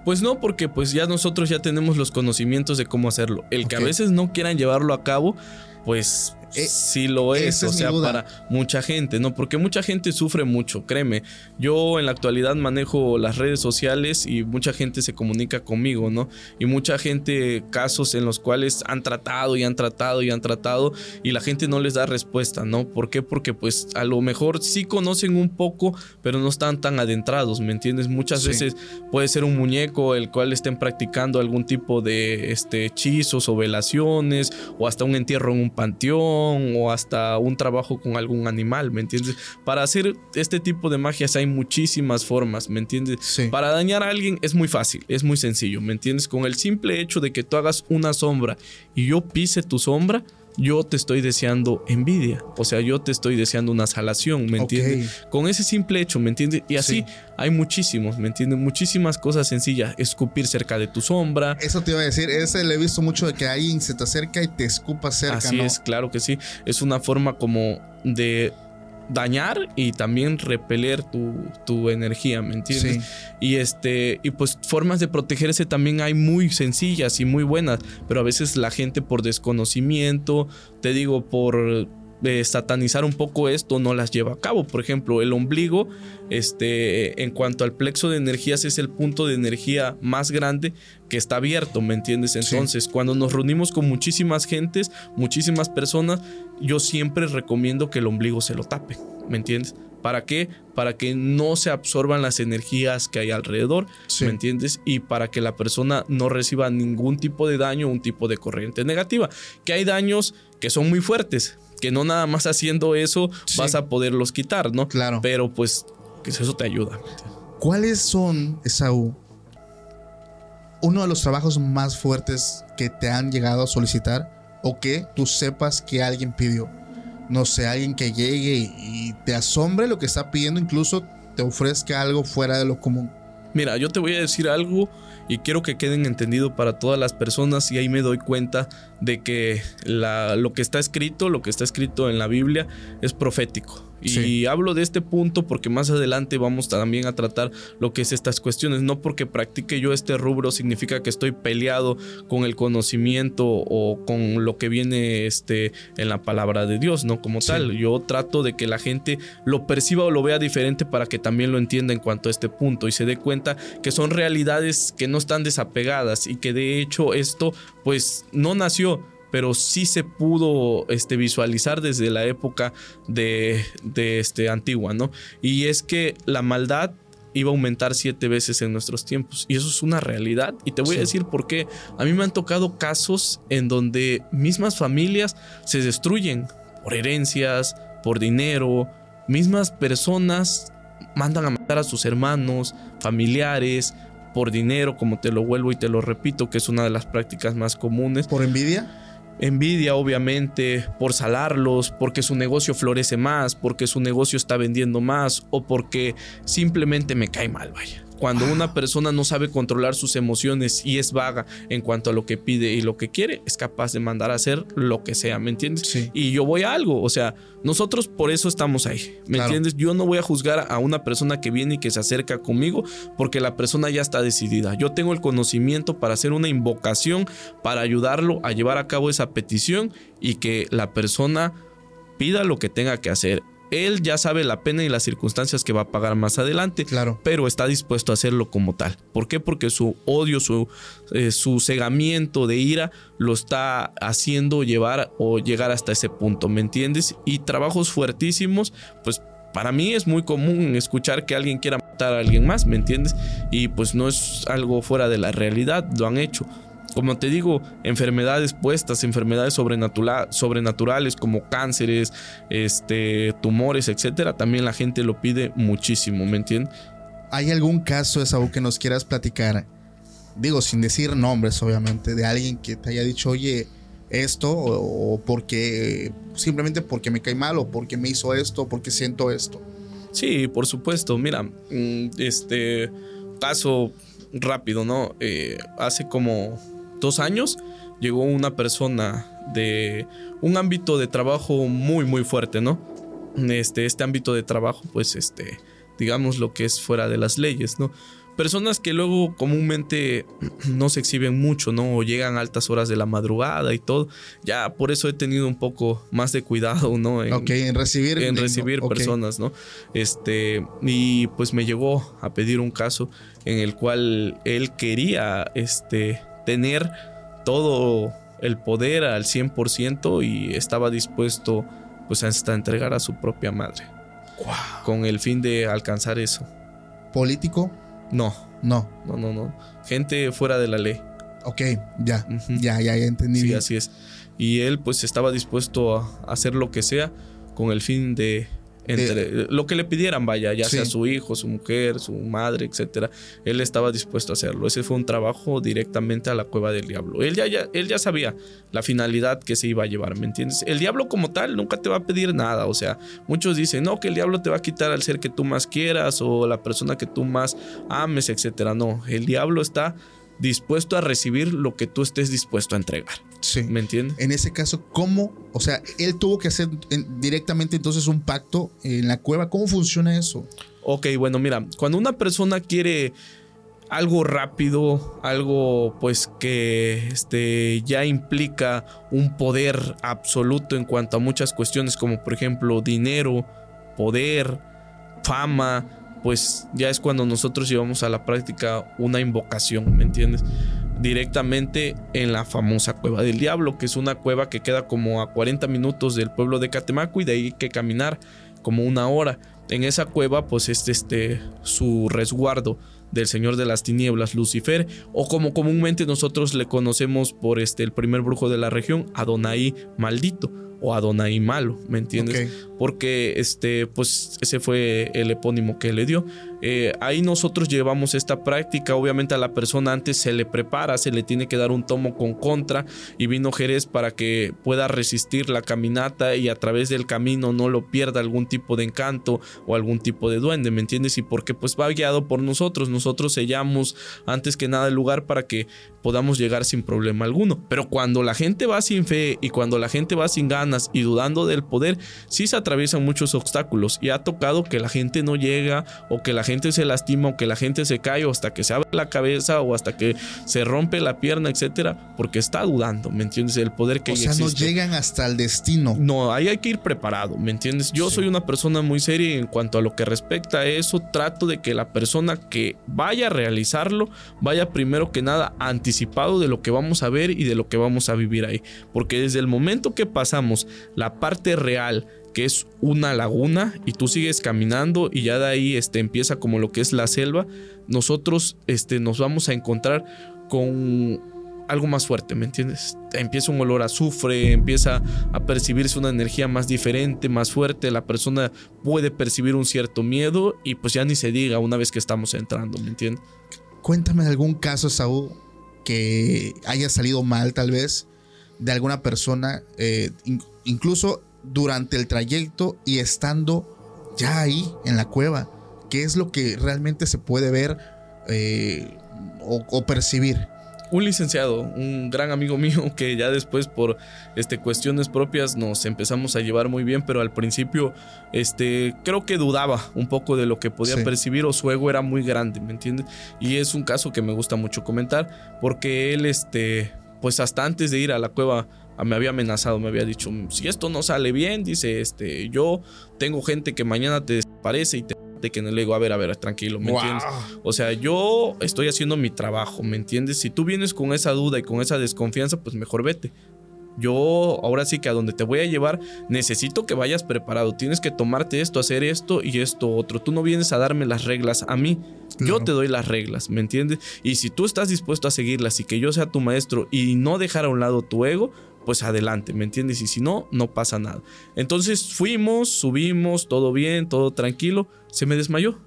Pues no, porque pues ya nosotros ya tenemos los conocimientos de cómo hacerlo. El que a veces no quieran llevarlo a cabo, pues Eh, sí lo es, o sea, para mucha gente, ¿no? Porque mucha gente sufre mucho, créeme. Yo en la actualidad manejo las redes sociales y mucha gente se comunica conmigo, ¿no? Y mucha gente, casos en los cuales han tratado y han tratado y han tratado y la gente no les da respuesta, ¿no? ¿Por qué? Porque pues a lo mejor sí conocen un poco, pero no están tan adentrados, ¿me entiendes? Muchas Sí. veces puede ser un muñeco el cual estén practicando algún tipo de este, hechizos o velaciones o hasta un entierro en un panteón o hasta un trabajo con algún animal, ¿me entiendes? Para hacer este tipo de magias hay muchísimas formas, ¿me entiendes? Sí. Para dañar a alguien es muy fácil, es muy sencillo, ¿me entiendes? Con el simple hecho de que tú hagas una sombra y yo pise tu sombra, yo te estoy deseando envidia, o sea, yo te estoy deseando una salación, ¿me entiendes? Con ese simple hecho, ¿me entiendes? Y así Sí. hay muchísimos, ¿me entiendes? Muchísimas cosas sencillas, escupir cerca de tu sombra. Eso te iba a decir, ese le he visto mucho de que alguien se te acerca y te escupa cerca, Así ¿no? es, claro que sí. Es una forma como de dañar y también repeler tu, tu energía, ¿me entiendes? Sí. Y este, y pues formas de protegerse también hay muy sencillas y muy buenas, pero a veces la gente por desconocimiento, te digo, por eh, satanizar un poco esto, no las lleva a cabo. Por ejemplo, el ombligo, este, en cuanto al plexo de energías, es el punto de energía más grande que está abierto, ¿me entiendes? Entonces, cuando nos reunimos con muchísimas gentes, muchísimas personas, yo siempre recomiendo que el ombligo se lo tape, ¿me entiendes? ¿Para qué? Para que no se absorban las energías que hay alrededor, Sí. ¿me entiendes? Y para que la persona no reciba ningún tipo de daño, un tipo de corriente negativa. Que hay daños que son muy fuertes, que no nada más haciendo eso Sí. vas a poderlos quitar, ¿no? Claro. Pero pues que eso te ayuda. ¿Cuáles son, Esaú, uno de los trabajos más fuertes que te han llegado a solicitar o que tú sepas que alguien pidió? no sé, alguien que llegue y te asombre lo que está pidiendo, incluso te ofrezca algo fuera de lo común. Mira, yo te voy a decir algo y quiero que queden entendido para todas las personas y ahí me doy cuenta de que la, lo que está escrito, lo que está escrito en la Biblia es profético. Y Sí. hablo de este punto porque más adelante vamos también a tratar lo que es estas cuestiones. No porque practique yo este rubro significa que estoy peleado con el conocimiento o con lo que viene este, en la palabra de Dios, ¿no? Como Sí. tal. Yo trato de que la gente lo perciba o lo vea diferente para que también lo entienda en cuanto a este punto y se dé cuenta que son realidades que no están desapegadas y que de hecho esto pues no nació pero sí se pudo este, visualizar desde la época de, de este, antigua, ¿no? Y es que la maldad iba a aumentar siete veces en nuestros tiempos. Y eso es una realidad. Y te voy Sí. a decir por qué. A mí me han tocado casos en donde mismas familias se destruyen por herencias, por dinero. Mismas personas mandan a matar a sus hermanos, familiares, por dinero, como te lo vuelvo y te lo repito, que es una de las prácticas más comunes. ¿Por envidia? Envidia, obviamente, por salarlos, porque su negocio florece más, porque su negocio está vendiendo más o porque simplemente me cae mal, vaya. Cuando una persona no sabe controlar sus emociones y es vaga en cuanto a lo que pide y lo que quiere, es capaz de mandar a hacer lo que sea, ¿me entiendes? Sí. Y yo voy a algo, o sea, nosotros por eso estamos ahí, ¿me Claro. entiendes? Yo no voy a juzgar a una persona que viene y que se acerca conmigo porque la persona ya está decidida. Yo tengo el conocimiento para hacer una invocación, para ayudarlo a llevar a cabo esa petición y que la persona pida lo que tenga que hacer. Él ya sabe la pena y las circunstancias que va a pagar más adelante Claro. pero está dispuesto a hacerlo como tal. ¿Por qué? Porque su odio, su, eh, su cegamiento de ira lo está haciendo llevar o llegar hasta ese punto, ¿me entiendes? Y trabajos fuertísimos, pues para mí es muy común escuchar que alguien quiera matar a alguien más, ¿me entiendes? Y pues no es algo fuera de la realidad, lo han hecho. Como te digo, enfermedades puestas, enfermedades sobrenatura- sobrenaturales como cánceres, este, tumores, etcétera, también la gente lo pide muchísimo, ¿me entiendes? ¿Hay algún caso, Esaú, que nos quieras platicar? Digo, sin decir nombres, obviamente, de alguien que te haya dicho, oye, esto, o, o porque simplemente porque me cae mal, o porque me hizo esto, o porque siento esto. Sí, por supuesto. Mira, mm, este caso rápido, ¿no? Eh, hace como dos años llegó una persona de un ámbito de trabajo muy, muy fuerte, ¿no? Este, este ámbito de trabajo, pues, este, digamos lo que es fuera de las leyes, ¿no? Personas que luego comúnmente *clears throat* no se exhiben mucho, ¿no? O llegan a altas horas de la madrugada y todo. Ya por eso he tenido un poco más de cuidado, ¿no? En- ok, en recibir. en recibir personas, ¿no? Este, y pues me llegó a pedir un caso en el cual él quería, este, tener todo el poder al 100% y estaba dispuesto, pues, hasta entregar a su propia madre. Con el fin de alcanzar eso. ¿Político? No, No. no, no, no. Gente fuera de la ley. Ok, ya. Ya, ya, ya entendí. Sí, bien. así es. Y él pues estaba dispuesto a hacer lo que sea con el fin de... entre- lo que le pidieran, vaya, ya Sí. sea su hijo, su mujer, su madre, etcétera. Él estaba dispuesto a hacerlo. Ese fue un trabajo directamente a la cueva del diablo. Él ya, ya, él ya sabía la finalidad que se iba a llevar, ¿me entiendes? El diablo como tal nunca te va a pedir nada. O sea, muchos dicen, no, que el diablo te va a quitar al ser que tú más quieras o la persona que tú más ames, etcétera. No, el diablo está dispuesto a recibir lo que tú estés dispuesto a entregar. Sí. ¿Me entiendes? En ese caso, ¿cómo? O sea, él tuvo que hacer en- directamente entonces un pacto en la cueva. ¿Cómo funciona eso? Ok, bueno, mira, cuando una persona quiere algo rápido, algo pues que este, ya implica un poder absoluto en cuanto a muchas cuestiones como por ejemplo dinero, poder, fama, pues ya es cuando nosotros llevamos a la práctica una invocación, ¿me entiendes? Directamente en la famosa cueva del diablo, que es una cueva que queda como a 40 minutos del pueblo de Catemaco y de ahí hay que caminar como una hora. En esa cueva, pues es este su resguardo del señor de las tinieblas, Lucifer, o como comúnmente nosotros le conocemos por este el primer brujo de la región, Adonai maldito o Adonai malo, ¿me entiendes? Porque este, pues ese fue el epónimo que le dio. Eh, ahí nosotros llevamos esta práctica. Obviamente a la persona antes se le prepara, se le tiene que dar un tomo con contra y vino Jerez para que pueda resistir la caminata y a través del camino no lo pierda algún tipo de encanto o algún tipo de duende, ¿me entiendes? Y porque pues va guiado por nosotros. Nosotros sellamos antes que nada el lugar para que podamos llegar sin problema alguno. Pero cuando la gente va sin fe y cuando la gente va sin ganas y dudando del poder, sí se atraviesan muchos obstáculos y ha tocado que la gente no llega o que la gente se lastima o que la gente se cae o hasta que se abre la cabeza o hasta que se rompe la pierna, etcétera, porque está dudando, ¿me entiendes? El poder que O sea, no llegan hasta el destino. No, ahí hay que ir preparado, ¿me entiendes? Yo soy una persona muy seria y en cuanto a lo que respecta a eso, trato de que la persona que vaya a realizarlo vaya primero que nada anticipado de lo que vamos a ver y de lo que vamos a vivir ahí. Porque desde el momento que pasamos la parte real, que es una laguna, y tú sigues caminando y ya de ahí este, empieza como lo que es la selva, nosotros este, nos vamos a encontrar con algo más fuerte, ¿me entiendes? Empieza un olor a azufre, empieza a percibirse una energía más diferente, más fuerte, la persona puede percibir un cierto miedo y pues ya ni se diga una vez que estamos entrando, ¿me entiendes? Cuéntame algún caso, Saúl, que haya salido mal, tal vez, de alguna persona, eh, incluso durante el trayecto y estando ya ahí en la cueva. ¿Qué es lo que realmente se puede ver eh, o, o percibir? Un licenciado, un gran amigo mío que ya después por este, cuestiones propias nos empezamos a llevar muy bien, pero al principio este, creo que dudaba un poco de lo que podía Sí. percibir o su ego era muy grande, ¿me entiendes? Y es un caso que me gusta mucho comentar porque él, este, pues hasta antes de ir a la cueva me había amenazado, me había dicho, si esto no sale bien, dice, este, yo tengo gente que mañana te desaparece y te de que no le digo, a ver, a ver, tranquilo, ¿me entiendes? O sea, yo estoy haciendo mi trabajo, ¿me entiendes? Si tú vienes con esa duda y con esa desconfianza, pues mejor vete. Yo ahora sí que a donde te voy a llevar necesito que vayas preparado. Tienes que tomarte esto, hacer esto y esto otro. Tú no vienes a darme las reglas a mí. Yo te doy las reglas, ¿me entiendes? Y si tú estás dispuesto a seguirlas y que yo sea tu maestro y no dejar a un lado tu ego, pues adelante, ¿me entiendes? Y si no, no pasa nada. Entonces fuimos, subimos, todo bien, todo tranquilo. Se me desmayó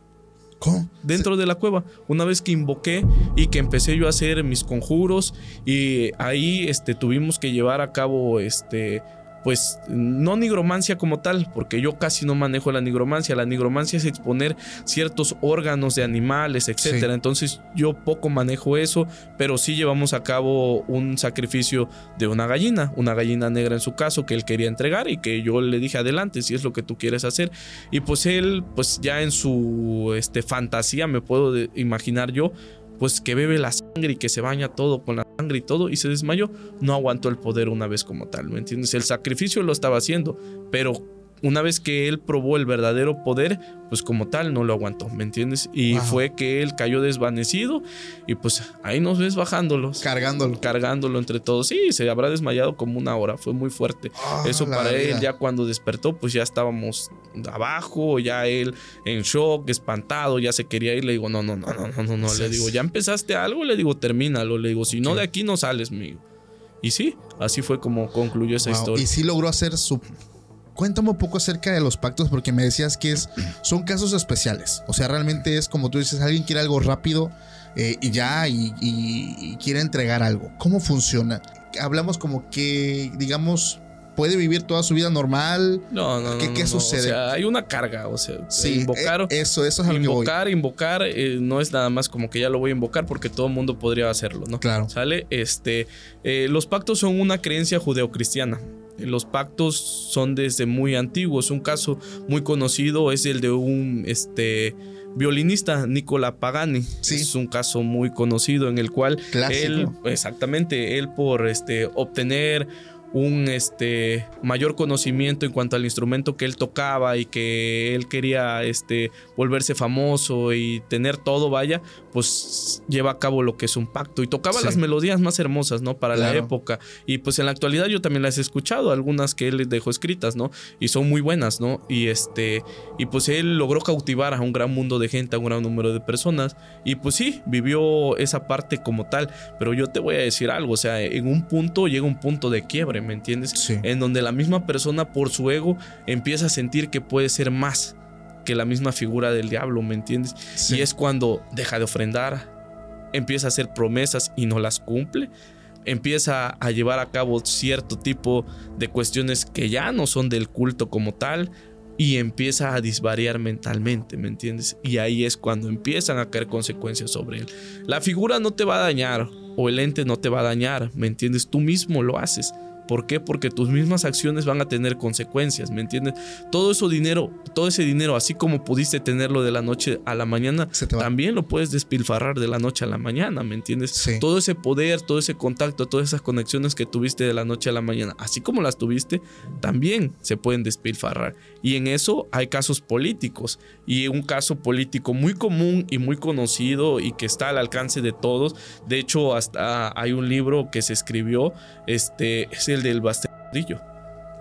¿Cómo? dentro de la cueva. Una vez que invoqué y que empecé yo a hacer mis conjuros y ahí este, tuvimos que llevar a cabo este pues no nigromancia como tal, porque yo casi no manejo la nigromancia. La nigromancia es exponer ciertos órganos de animales, etcétera. Sí. Entonces yo poco manejo eso, pero sí llevamos a cabo un sacrificio de una gallina, una gallina negra en su caso que él quería entregar y que yo le dije adelante si es lo que tú quieres hacer. Y pues él, pues ya en su este, fantasía, me puedo imaginar yo, pues que bebe la sangre y que se baña todo con la sangre y todo y se desmayó. No aguantó el poder una vez como tal, ¿me entiendes? El sacrificio lo estaba haciendo, pero una vez que él probó el verdadero poder, pues como tal no lo aguantó, ¿me entiendes? Y Wow. fue que él cayó desvanecido y pues ahí nos ves bajándolos. Cargándolo. Cargándolo entre todos. Sí, se habrá desmayado como una hora. Fue muy fuerte. Ah, Eso para vida. él, ya cuando despertó, pues ya estábamos abajo, ya él en shock, espantado, ya se quería ir. Le digo, no, no, no, no, no, no, no. Le digo, ya empezaste algo, le digo, termínalo. Le digo, si no de aquí no sales, amigo. Y sí, así fue como concluyó esa Wow, historia. Y sí logró hacer su. Cuéntame un poco acerca de los pactos, porque me decías que es, son casos especiales. O sea, realmente es como tú dices, alguien quiere algo rápido eh, y ya, y, y- y quiere entregar algo. ¿Cómo funciona? Hablamos como que, digamos, puede vivir toda su vida normal. No, no. ¿Qué- no, qué no, sucede? O sea, hay una carga, o sea, Sí, invocar. eh, eso, eso es a voy. Invocar, invocar, eh, no es nada más como que ya lo voy a invocar porque todo el mundo podría hacerlo, ¿no? Claro. ¿Sale? Este, eh, los pactos son una creencia judeocristiana. Los pactos son desde muy antiguos. Un caso muy conocido es el de un este, violinista, Nicola Pagani. Sí. Es un caso muy conocido en el cual Clásico. él, exactamente, él por este, obtener un este, mayor conocimiento en cuanto al instrumento que él tocaba y que él quería este, volverse famoso y tener todo, vaya, pues lleva a cabo lo que es un pacto y tocaba Sí. las melodías más hermosas, ¿no? Para la época. Y pues en la actualidad yo también las he escuchado, algunas que él dejó escritas, ¿no? Y son muy buenas, ¿no? Y este, y pues él logró cautivar a un gran mundo de gente, a un gran número de personas. Y pues sí, vivió esa parte como tal. Pero yo te voy a decir algo, o sea, en un punto llega un punto de quiebre, ¿me entiendes? Sí. En donde la misma persona por su ego empieza a sentir que puede ser más que la misma figura del diablo, ¿me entiendes? Sí. Y es cuando deja de ofrendar, empieza a hacer promesas y no las cumple, empieza a llevar a cabo cierto tipo de cuestiones que ya no son del culto como tal y empieza a disvariar mentalmente, ¿me entiendes? Y ahí es cuando empiezan a caer consecuencias sobre él. La figura no te va a dañar o el ente no te va a dañar, ¿me entiendes? Tú mismo lo haces. ¿Por qué? Porque tus mismas acciones van a tener consecuencias, ¿me entiendes? Todo eso dinero, todo ese dinero, así como pudiste tenerlo de la noche a la mañana, también lo puedes despilfarrar de la noche a la mañana, ¿me entiendes? Sí. Todo ese poder, todo ese contacto, todas esas conexiones que tuviste de la noche a la mañana, así como las tuviste, también se pueden despilfarrar. Y en eso hay casos políticos. Y un caso político muy común y muy conocido y que está al alcance de todos. De hecho, hasta hay un libro que se escribió, este, es el del Bastardillo.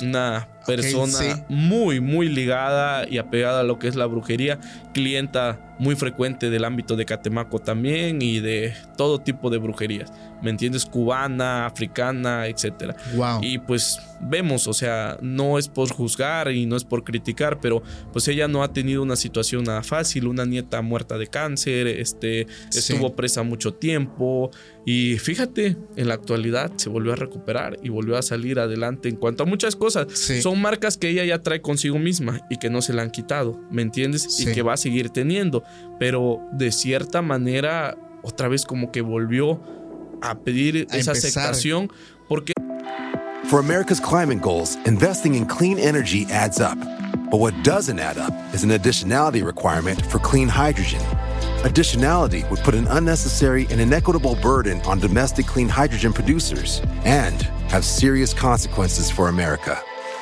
Una persona sí. muy, muy ligada y apegada a lo que es la brujería, clienta muy frecuente del ámbito de Catemaco también y de todo tipo de brujerías, ¿me entiendes? Cubana, africana, etcétera. Wow. Y pues vemos, o sea, no es por juzgar y no es por criticar, pero pues ella no ha tenido una situación nada fácil, una nieta muerta de cáncer, este, Sí. estuvo presa mucho tiempo y fíjate, en la actualidad se volvió a recuperar y volvió a salir adelante en cuanto a muchas cosas. Sí. Son marcas que ella ya trae consigo misma y que no se la han quitado, ¿me entiendes? Sí. Y que va a seguir teniendo, pero de cierta manera otra vez como que volvió a pedir A esa empezar. aceptación porque For America's climate goals, investing in clean energy adds up. But what doesn't add up is an additionality requirement for clean hydrogen. Additionality would put an unnecessary and inequitable burden on domestic clean hydrogen producers and have serious consequences for America.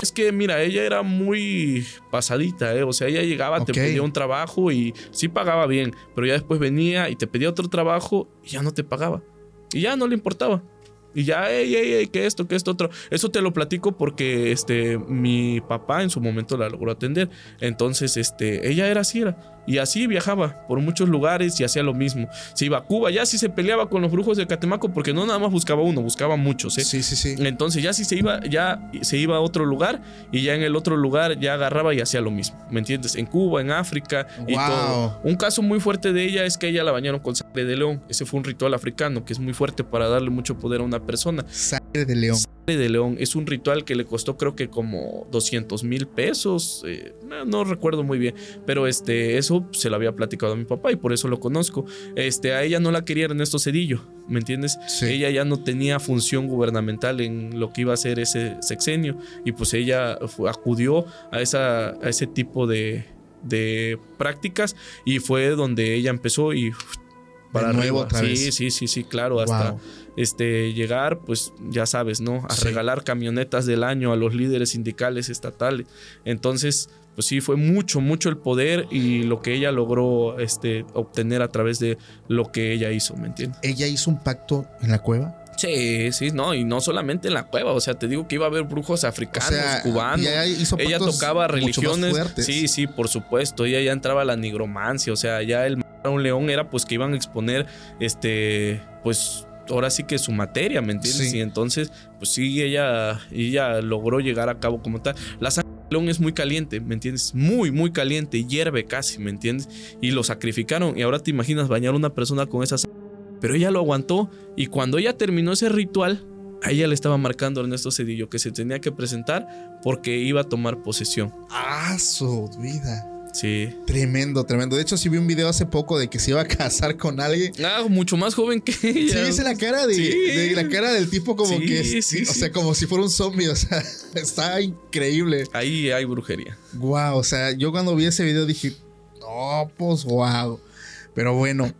Es que, mira, ella era muy pasadita, ¿eh? O sea, ella llegaba, te pedía un trabajo y sí pagaba bien, pero ya después venía y te pedía otro trabajo y ya no te pagaba. Y ya no le importaba. Y ya, ey, ey, ey, que esto, que esto, otro. Eso te lo platico porque este, mi papá en su momento la logró atender. Entonces, este, ella era así, era. Y así viajaba por muchos lugares y hacía lo mismo. Se iba a Cuba, ya sí se peleaba con los brujos de Catemaco porque no nada más buscaba uno, buscaba muchos, ¿eh? Sí, sí, sí. Entonces ya si se iba, ya se iba a otro lugar y ya en el otro lugar ya agarraba y hacía lo mismo, ¿me entiendes? En Cuba, en África y Wow. todo. Un caso muy fuerte de ella es que ella la bañaron con sangre de león. Ese fue un ritual africano que es muy fuerte para darle mucho poder a una persona. Sangre de león. Sangre de león es un ritual que le costó creo que como 200 mil pesos, eh, no, no recuerdo muy bien, pero este, eso se lo había platicado a mi papá y por eso lo conozco. Este, a ella no la quería Ernesto Cedillo, ¿me entiendes? Sí. Ella ya no tenía función gubernamental en lo que iba a ser ese sexenio y pues ella acudió a, esa, a ese tipo de, de prácticas y fue donde ella empezó y para nuevo arriba. otra sí, sí, sí, sí, claro, hasta Wow. este llegar, pues ya sabes, ¿no? A Sí. regalar camionetas del año a los líderes sindicales estatales. Entonces, pues sí, fue mucho, mucho el poder y lo que ella logró este, obtener a través de lo que ella hizo, ¿me entiendes? Ella hizo un pacto en la cueva. Sí, sí, no, y no solamente en la cueva, o sea, te digo que iba a haber brujos O africanos, sea, cubanos. ya hizo Ella tocaba religiones. Sí, sí, por supuesto. Ella ya entraba a la nigromancia, o sea, ya el a un león era pues que iban a exponer este pues ahora sí que su materia, ¿me entiendes? Sí. Y entonces, pues sí, ella, ella logró llegar a cabo como tal. La sangre León es muy caliente, ¿me entiendes? Muy, muy caliente, hierve casi, ¿me entiendes? Y lo sacrificaron y ahora te imaginas bañar a una persona con esas... Pero ella lo aguantó y cuando ella terminó ese ritual, a ella le estaba marcando Ernesto Cedillo que se tenía que presentar porque iba a tomar posesión. Ah, su vida. Sí. Tremendo, tremendo. De hecho, sí vi un video hace poco de que se iba a *laughs* casar con alguien. Ah, mucho más joven que ella. Sí, viste la cara de, Sí. de- la cara del tipo como Sí, que sí, o sea, como si fuera un zombie, o sea, *laughs* está increíble. Ahí hay brujería. Wow, o sea, yo cuando vi ese video dije, no, pues wow. Pero bueno,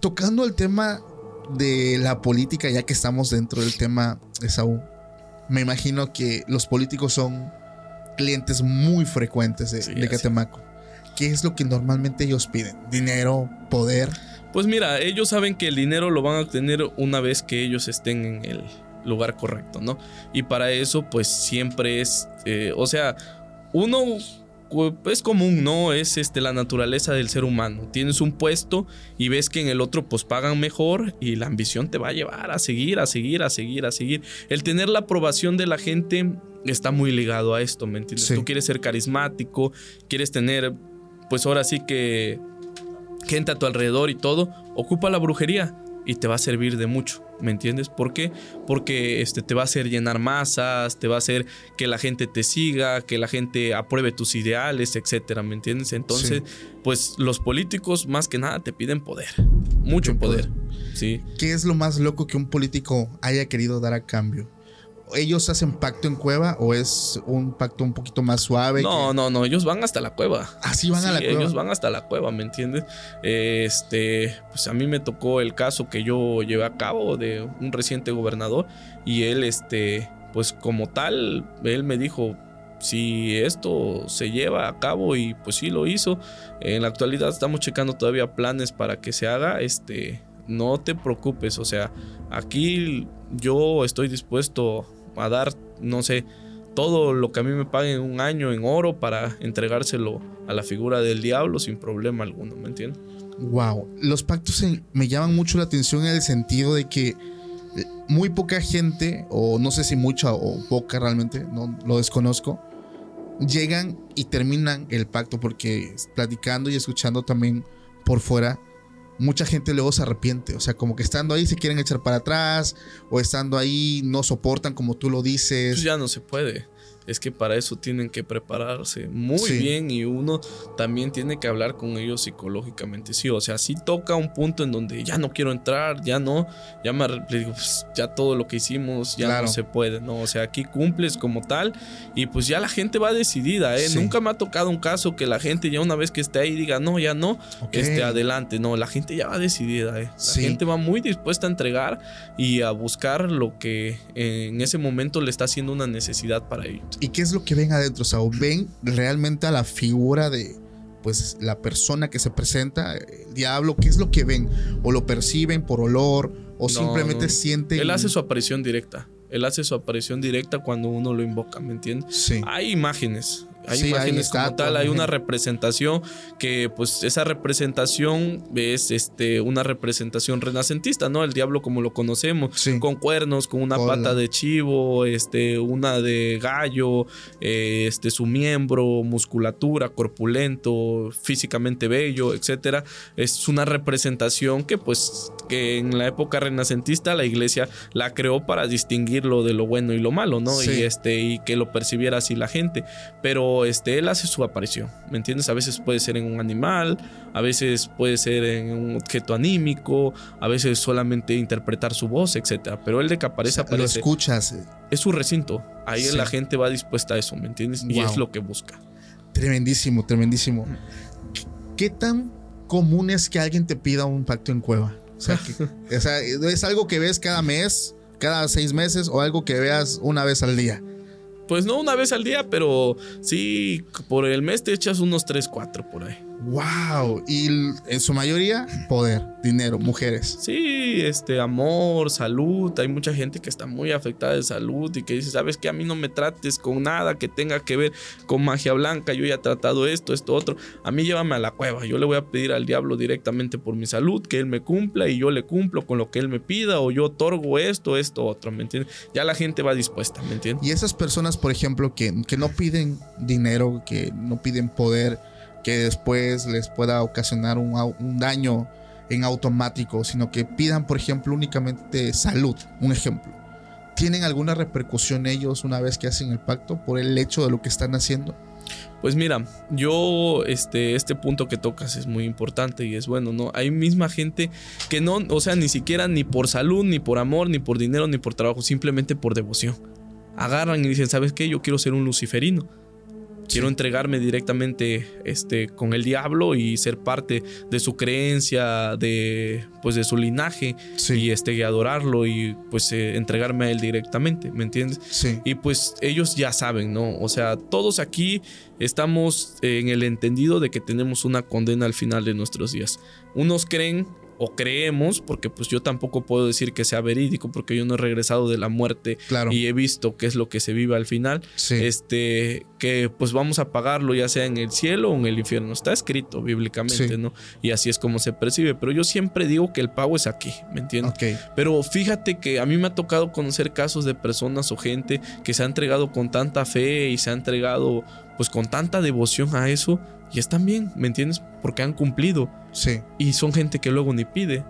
tocando el tema de la política, ya que estamos dentro del tema de Saúl, me imagino que los políticos son clientes muy frecuentes de, Sí, de. Catemaco. ¿Qué es lo que normalmente ellos piden? ¿Dinero? ¿Poder? Pues mira, ellos saben que el dinero lo van a obtener una vez que ellos estén en el lugar correcto, ¿no? Y para eso, pues siempre es, eh, o sea, uno es común, ¿no? Es este, la naturaleza del ser humano. Tienes un puesto y ves que en el otro pues pagan mejor y la ambición te va a llevar a seguir, a seguir, a seguir, a seguir. El tener la aprobación de la gente está muy ligado a esto, ¿me entiendes? Sí. Tú quieres ser carismático, quieres tener, pues ahora sí que gente a tu alrededor y todo, ocupa la brujería y te va a servir de mucho, ¿me entiendes? ¿Por qué? Porque este, te va a hacer llenar masas, te va a hacer que la gente te siga, que la gente apruebe tus ideales, etcétera, ¿me entiendes? Entonces, pues los políticos más que nada te piden poder, mucho poder, poder. sí. ¿Qué es lo más loco que un político haya querido dar a cambio? ¿Ellos hacen pacto en cueva o es un pacto un poquito más suave? No, que- no, no, ellos van hasta la cueva. Así van a la cueva. Ellos van hasta la cueva, ¿me entiendes? Este, pues a mí me tocó el caso que yo llevé a cabo de un reciente gobernador y él, este, pues como tal, él me dijo, si esto se lleva a cabo y pues sí lo hizo, en la actualidad estamos checando todavía planes para que se haga, este, no te preocupes, o sea, aquí yo estoy dispuesto a dar, no sé, todo lo que a mí me paguen en un año en oro para entregárselo a la figura del diablo sin problema alguno, ¿me entiendes? Wow, los pactos me llaman mucho la atención en el sentido de que eh, muy poca gente, o no sé si mucha o poca realmente, no lo desconozco, llegan y terminan el pacto porque platicando y escuchando también por fuera, mucha gente luego se arrepiente, o sea, como que estando ahí se quieren echar para atrás o estando ahí no soportan como tú lo dices. Pues ya no se puede. Es que para eso tienen que prepararse muy Sí. bien y uno también tiene que hablar con ellos psicológicamente. Sí, o sea, sí toca un punto en donde ya no quiero entrar, ya no, ya me digo, pues, ya todo lo que hicimos ya Claro. no se puede, ¿no? O sea, aquí cumples como tal y pues ya la gente va decidida, ¿eh? Sí. Nunca me ha tocado un caso que la gente ya una vez que esté ahí diga, no, ya no, Ok. este, adelante, no, la gente ya va decidida, ¿eh? La Sí. gente va muy dispuesta a entregar y a buscar lo que en ese momento le está haciendo una necesidad para ellos. ¿Y qué es lo que ven adentro? Saúl? ¿Ven realmente a la figura de pues la persona que se presenta, el diablo? ¿Qué es lo que ven? ¿O lo perciben por olor? ¿O No, simplemente no. sienten? Él hace su aparición directa. Él hace su aparición directa cuando uno lo invoca, ¿me entiendes? Sí. Hay imágenes. Hay Sí, hay imágenes como tal, hay una representación que pues esa representación es este una representación renacentista, ¿no? El diablo como lo conocemos, Sí. con cuernos, con una pata de chivo, este una de gallo, eh, este su miembro, musculatura, corpulento, físicamente bello, etcétera. Es una representación que pues que en la época renacentista la iglesia la creó para distinguirlo de lo bueno y lo malo, ¿no? Sí. Y este y que lo percibiera así la gente, pero este él hace su aparición, ¿me entiendes? A veces puede ser en un animal, a veces puede ser en un objeto anímico, a veces solamente interpretar su voz, etcétera, pero él de que aparece lo aparece escuchas. es su recinto. Ahí Sí. la gente va dispuesta a eso, ¿me entiendes? Y es lo que busca. Tremendísimo, tremendísimo. ¿Qué tan común es que alguien te pida un pacto en cueva? O sea, que- o sea, ¿es algo que ves cada mes, cada seis meses o algo que veas una vez al día? Pues no una vez al día, pero sí, por el mes te echas unos 3, 4 por ahí. ¡Wow! Y en su mayoría, poder, dinero, mujeres. Sí, sí, este, amor, salud. Hay mucha gente que está muy afectada de salud y que dice, sabes que a mí no me trates con nada que tenga que ver con magia blanca. Yo ya he tratado esto, esto, otro. A mí llévame a la cueva. Yo le voy a pedir al diablo directamente por mi salud, que él me cumpla y yo le cumplo con lo que él me pida o yo otorgo esto, esto, otro, ¿me entiendes? Ya la gente va dispuesta, ¿me entiendes? Y esas personas, por ejemplo, que, que no piden dinero, que no piden poder, que después les pueda ocasionar un, daño en automático, sino que pidan, por ejemplo, únicamente salud, un ejemplo. ¿Tienen alguna repercusión ellos una vez que hacen el pacto por el hecho de lo que están haciendo? Pues mira, yo, este, este punto que tocas es muy importante y es bueno, ¿no? Hay misma gente que no, o sea, ni siquiera ni por salud, ni por amor, ni por dinero, ni por trabajo, simplemente por devoción. Agarran y dicen, ¿sabes qué? Yo quiero ser un luciferino. Quiero entregarme directamente este, con el diablo y ser parte de su creencia, de, pues, de su linaje y, este, adorarlo y pues eh, entregarme a él directamente, ¿me entiendes? Sí. Y pues ellos ya saben, ¿no? O sea, todos aquí estamos en el entendido de que tenemos una condena al final de nuestros días. Unos creen o creemos, porque pues yo tampoco puedo decir que sea verídico, porque yo no he regresado de la muerte Claro. y he visto qué es lo que se vive al final. Sí. Este, que pues vamos a pagarlo ya sea en el cielo o en el infierno. Está escrito bíblicamente, Sí. ¿no? Y así es como se percibe. Pero yo siempre digo que el pago es aquí, ¿me entiendes? Ok. Pero fíjate que a mí me ha tocado conocer casos de personas o gente que se ha entregado con tanta fe y se ha entregado pues con tanta devoción a eso y están bien, ¿me entiendes? Porque han cumplido Sí. y son gente que luego ni pide.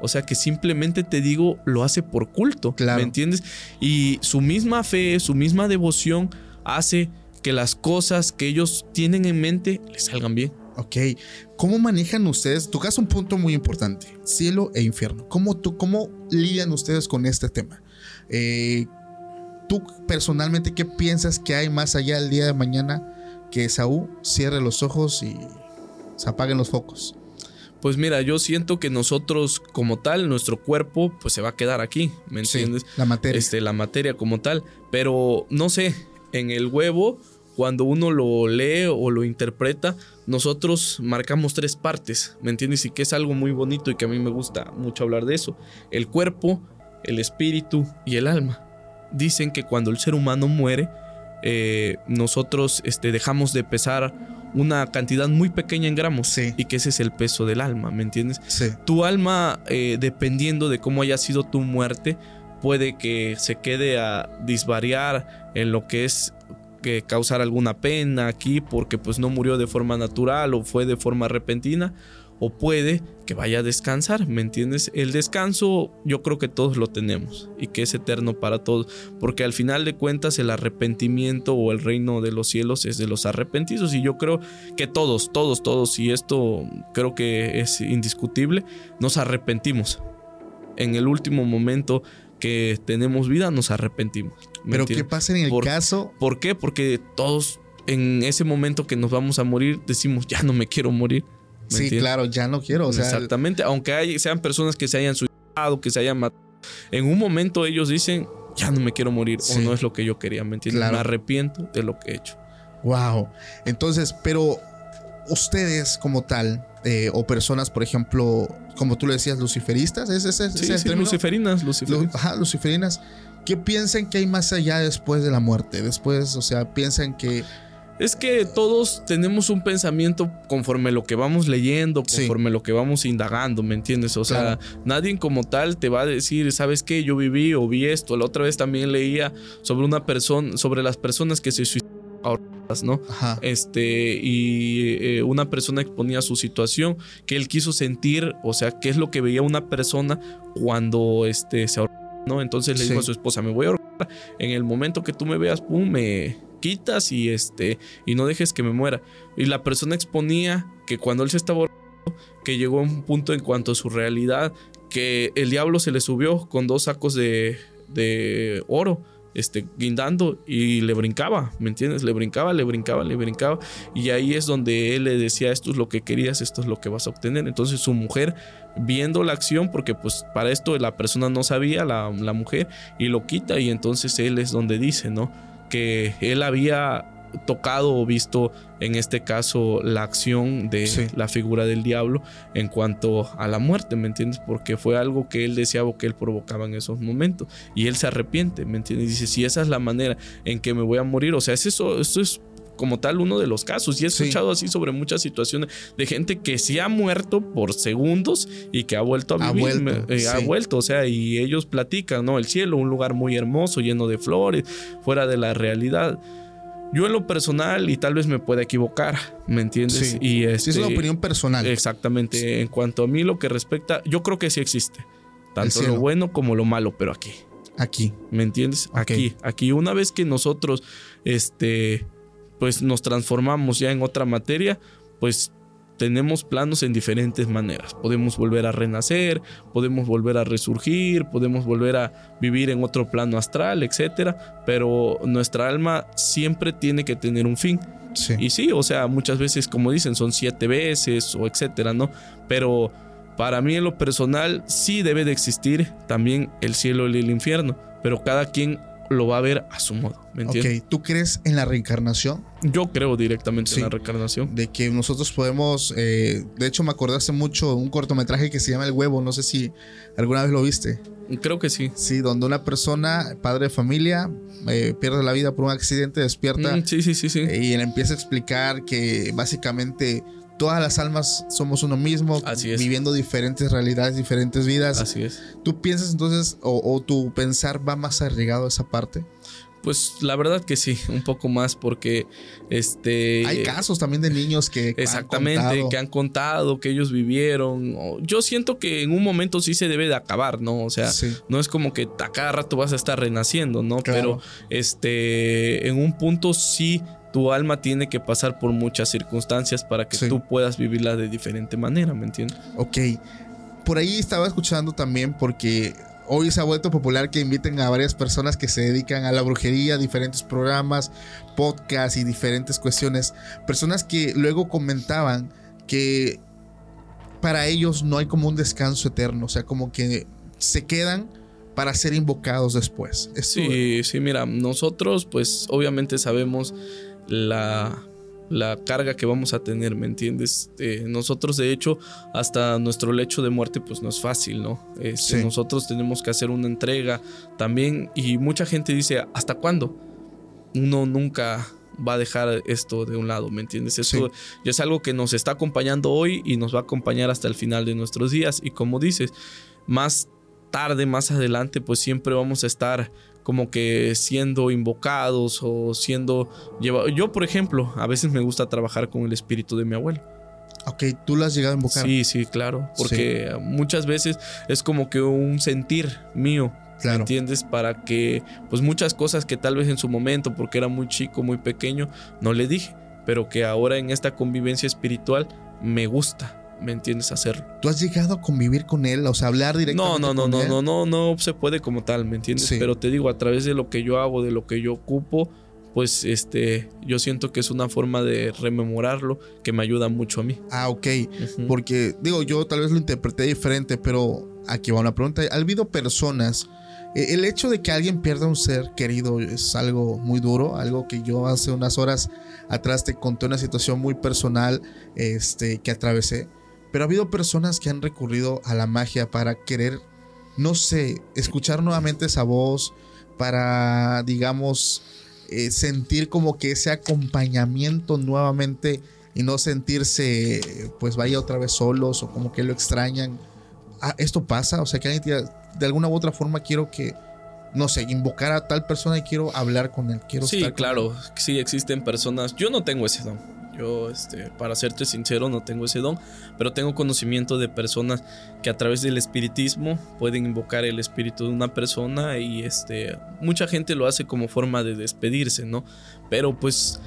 O sea que simplemente te digo, lo hace por culto, Claro. ¿me entiendes? Y su misma fe, su misma devoción hace que las cosas que ellos tienen en mente les salgan bien. Ok. ¿Cómo manejan ustedes? Tocas un punto muy importante: cielo e infierno. ¿Cómo, tú, cómo lidian ustedes con este tema? Eh, Tú personalmente, ¿qué piensas que hay más allá el día de mañana que Saúl cierre los ojos y se apaguen los focos? Pues mira, yo siento que nosotros como tal, nuestro cuerpo, pues se va a quedar aquí, ¿me Sí, entiendes? la materia. Este, la materia como tal. Pero no sé, en el huevo, cuando uno lo lee o lo interpreta, nosotros marcamos tres partes, ¿me entiendes? Y que es algo muy bonito y que a mí me gusta mucho hablar de eso. El cuerpo, el espíritu y el alma. Dicen que cuando el ser humano muere, eh, nosotros este, dejamos de pesar una cantidad muy pequeña en gramos Sí. y que ese es el peso del alma, ¿me entiendes? Sí. Tu alma, eh, dependiendo de cómo haya sido tu muerte, puede que se quede a disvariar en lo que es que causar alguna pena aquí porque pues no murió de forma natural o fue de forma repentina o puede que vaya a descansar, ¿me entiendes? El descanso yo creo que todos lo tenemos y que es eterno para todos, porque al final de cuentas el arrepentimiento o el reino de los cielos es de los arrepentidos y yo creo que todos, todos, todos, y esto creo que es indiscutible, nos arrepentimos. En el último momento que tenemos vida nos arrepentimos. ¿me Pero ¿qué pasa en el Por- caso? ¿Por qué? Porque todos en ese momento que nos vamos a morir decimos, ya no me quiero morir. ¿Me Sí, entiendes? claro, ya no quiero. O sea, Exactamente, aunque hay, sean personas que se hayan suicidado, que se hayan matado, en un momento ellos dicen, ya no me quiero morir Sí. o no es lo que yo quería, ¿me entiendes? Claro. Me arrepiento de lo que he hecho. Wow. Entonces, pero ustedes como tal, eh, o personas, por ejemplo, como tú le decías, luciferistas, ¿es ese Sí, es el sí, luciferinas, Lu- luciferinas. ajá, luciferinas. ¿Qué piensan que hay más allá después de la muerte? Después, o sea, piensan que Es que todos tenemos un pensamiento conforme lo que vamos leyendo, Sí. conforme lo que vamos indagando, ¿me entiendes? O sea, Claro. nadie como tal te va a decir, ¿sabes qué? Yo viví o vi esto. La otra vez también leía sobre una persona, sobre las personas que se ahorcadas, ¿no? ajá, Este, y eh, una persona exponía su situación, que él quiso sentir, o sea, qué es lo que veía una persona cuando este, se ahorcaba, ¿no? Entonces le Sí. dijo a su esposa, me voy a ahorcar, en el momento que tú me veas, pum, me quitas y este, y no dejes que me muera. Y la persona exponía que cuando él se estaba ahorcando, que llegó a un punto en cuanto a su realidad, que el diablo se le subió con dos sacos de, de oro este, guindando y le brincaba, ¿me entiendes? Le brincaba, le brincaba, le brincaba. Y ahí es donde él le decía, esto es lo que querías, esto es lo que vas a obtener. Entonces su mujer, viendo la acción, porque pues para esto la persona no sabía, la, la mujer, y lo quita y entonces él es donde dice, ¿no? Que él había tocado o visto en este caso la acción de Sí. la figura del diablo en cuanto a la muerte, ¿me entiendes? Porque fue algo que él deseaba o que él provocaba en esos momentos y él se arrepiente, ¿me entiendes? Dice, si esa es la manera en que me voy a morir, o sea, es eso, esto es como tal uno de los casos y he Sí. escuchado así sobre muchas situaciones de gente que sí ha muerto por segundos y que ha vuelto a Ha vivir, vuelto, eh, ha vuelto, o sea, y ellos platican, ¿no? El cielo, un lugar muy hermoso, lleno de flores, fuera de la realidad. Yo en lo personal, y tal vez me pueda equivocar, ¿me entiendes? Sí. Y Sí, es este, una opinión personal. Exactamente. En cuanto a mí lo que respecta, yo creo que sí existe. Tanto lo bueno como lo malo, pero aquí. Aquí. ¿Me entiendes? Aquí, aquí una vez que nosotros, este, pues nos transformamos ya en otra materia, pues tenemos planos en diferentes maneras. Podemos volver a renacer, podemos volver a resurgir, podemos volver a vivir en otro plano astral, etcétera. Pero nuestra alma siempre tiene que tener un fin. Sí. Y sí, o sea, muchas veces, como dicen, son siete veces o etcétera, ¿no? Pero para mí, en lo personal, sí debe de existir también el cielo y el infierno, pero cada quien lo va a ver a su modo, ¿me entiendes? ok, ¿tú crees en la reencarnación? Yo creo directamente Sí. en la reencarnación. De que nosotros podemos. eh, de hecho, me acordé hace mucho un cortometraje que se llama El Huevo. No sé si alguna vez lo viste. Creo que sí. Sí, donde una persona, padre de familia, eh, pierde la vida por un accidente, despierta Mm, sí, sí, sí, sí. eh, y él empieza a explicar que básicamente todas las almas somos uno mismo, Así es. viviendo diferentes realidades, diferentes vidas. Así es. ¿Tú piensas entonces, o, o tu pensar va más arraigado a esa parte? Pues la verdad que sí, un poco más porque este Hay casos también de niños que han Exactamente, contado. que han contado, que ellos vivieron. Yo siento que en un momento sí se debe de acabar, ¿no? O sea, Sí. no es como que a cada rato vas a estar renaciendo, ¿no? Claro. Pero este, en un punto sí tu alma tiene que pasar por muchas circunstancias para que Sí. tú puedas vivirla de diferente manera, ¿me entiendes? Ok. Por ahí estaba escuchando también porque hoy se ha vuelto popular que inviten a varias personas que se dedican a la brujería, diferentes programas, podcasts y diferentes cuestiones. Personas que luego comentaban que para ellos no hay como un descanso eterno, o sea, como que se quedan para ser invocados después. Sí, sí, mira, nosotros pues obviamente sabemos la, la carga que vamos a tener, ¿me entiendes? Eh, nosotros de hecho hasta nuestro lecho de muerte pues no es fácil, ¿no? Este, Sí. Nosotros tenemos que hacer una entrega también y mucha gente dice, ¿hasta cuándo? Uno nunca va a dejar esto de un lado, ¿me entiendes? Esto ya es algo que nos está acompañando hoy y nos va a acompañar hasta el final de nuestros días y como dices, más tarde, más adelante, pues siempre vamos a estar como que siendo invocados o siendo llevados. Yo, por ejemplo, a veces me gusta trabajar con el espíritu de mi abuelo. Ok, tú lo has llegado a invocar. Sí, sí, claro. Porque muchas veces es como que un sentir mío. Claro. ¿Entiendes? Para que, pues muchas cosas que tal vez en su momento, porque era muy chico, muy pequeño, no le dije. Pero que ahora en esta convivencia espiritual me gusta. ¿Me entiendes? Hacerlo. ¿Tú has llegado a convivir con él? O sea, hablar No, directamente no, no, con no, él? no, no, no se puede como tal, ¿me entiendes? Sí. Pero te digo, a través de lo que yo hago, de lo que yo ocupo, pues este, yo siento que es una forma de rememorarlo que me ayuda mucho a mí. Ah, ok. Porque, digo, yo tal vez lo interpreté diferente, pero aquí va una pregunta. ¿Ha habido personas? eh, El hecho de que alguien pierda un ser querido es algo muy duro, algo que yo hace unas horas atrás te conté una situación muy personal este, que atravesé. Pero ha habido personas que han recurrido a la magia para querer, no sé, escuchar nuevamente esa voz, para, digamos, eh, sentir como que ese acompañamiento nuevamente y no sentirse, pues vaya otra vez solos o como que lo extrañan. Ah, esto pasa, o sea, que alguien de alguna u otra forma quiero que, no sé, invocar a tal persona y quiero hablar con él, quiero Sí, estar claro, sí existen personas. Yo no tengo ese don. Yo, este, para serte sincero, no tengo ese don, pero tengo conocimiento de personas que a través del espiritismo pueden invocar el espíritu de una persona y este, mucha gente lo hace como forma de despedirse, ¿no? Pero pues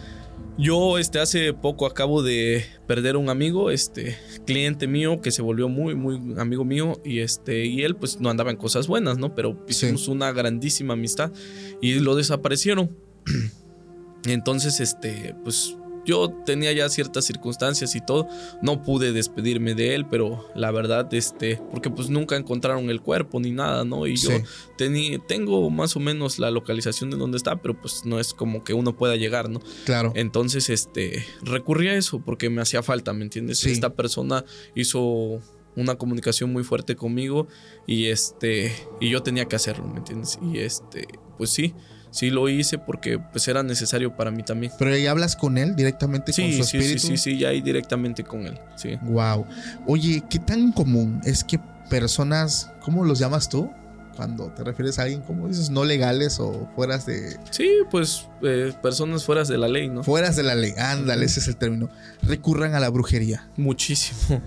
yo, este, hace poco acabo de perder un amigo, este, cliente mío que se volvió muy, muy amigo mío y este, y él pues no andaba en cosas buenas, ¿no? Pero hicimos una grandísima amistad y lo desaparecieron. *clears throat* Entonces, este, pues yo tenía ya ciertas circunstancias y todo, no pude despedirme de él, pero la verdad, este, porque pues nunca encontraron el cuerpo ni nada, ¿no? Y yo tení- tengo más o menos la localización de dónde está, pero pues no es como que uno pueda llegar, ¿no? Claro. Entonces, este, recurrí a eso porque me hacía falta, ¿me entiendes? Sí. Esta persona hizo una comunicación muy fuerte conmigo y este, y yo tenía que hacerlo, ¿me entiendes? Y este, pues sí, sí lo hice porque pues era necesario para mí también. Pero ahí hablas con él directamente con Sí, su sí, sí, espíritu. sí, sí, ya ahí directamente con él, sí. Wow. Oye, ¿qué tan común es que personas, ¿cómo los llamas tú? Cuando te refieres a alguien, ¿cómo dices? No legales o fueras de Sí, pues eh, personas fuera de la ley, ¿no? fueras de la ley. Ándale, ese es el término. Recurran a la brujería. Muchísimo,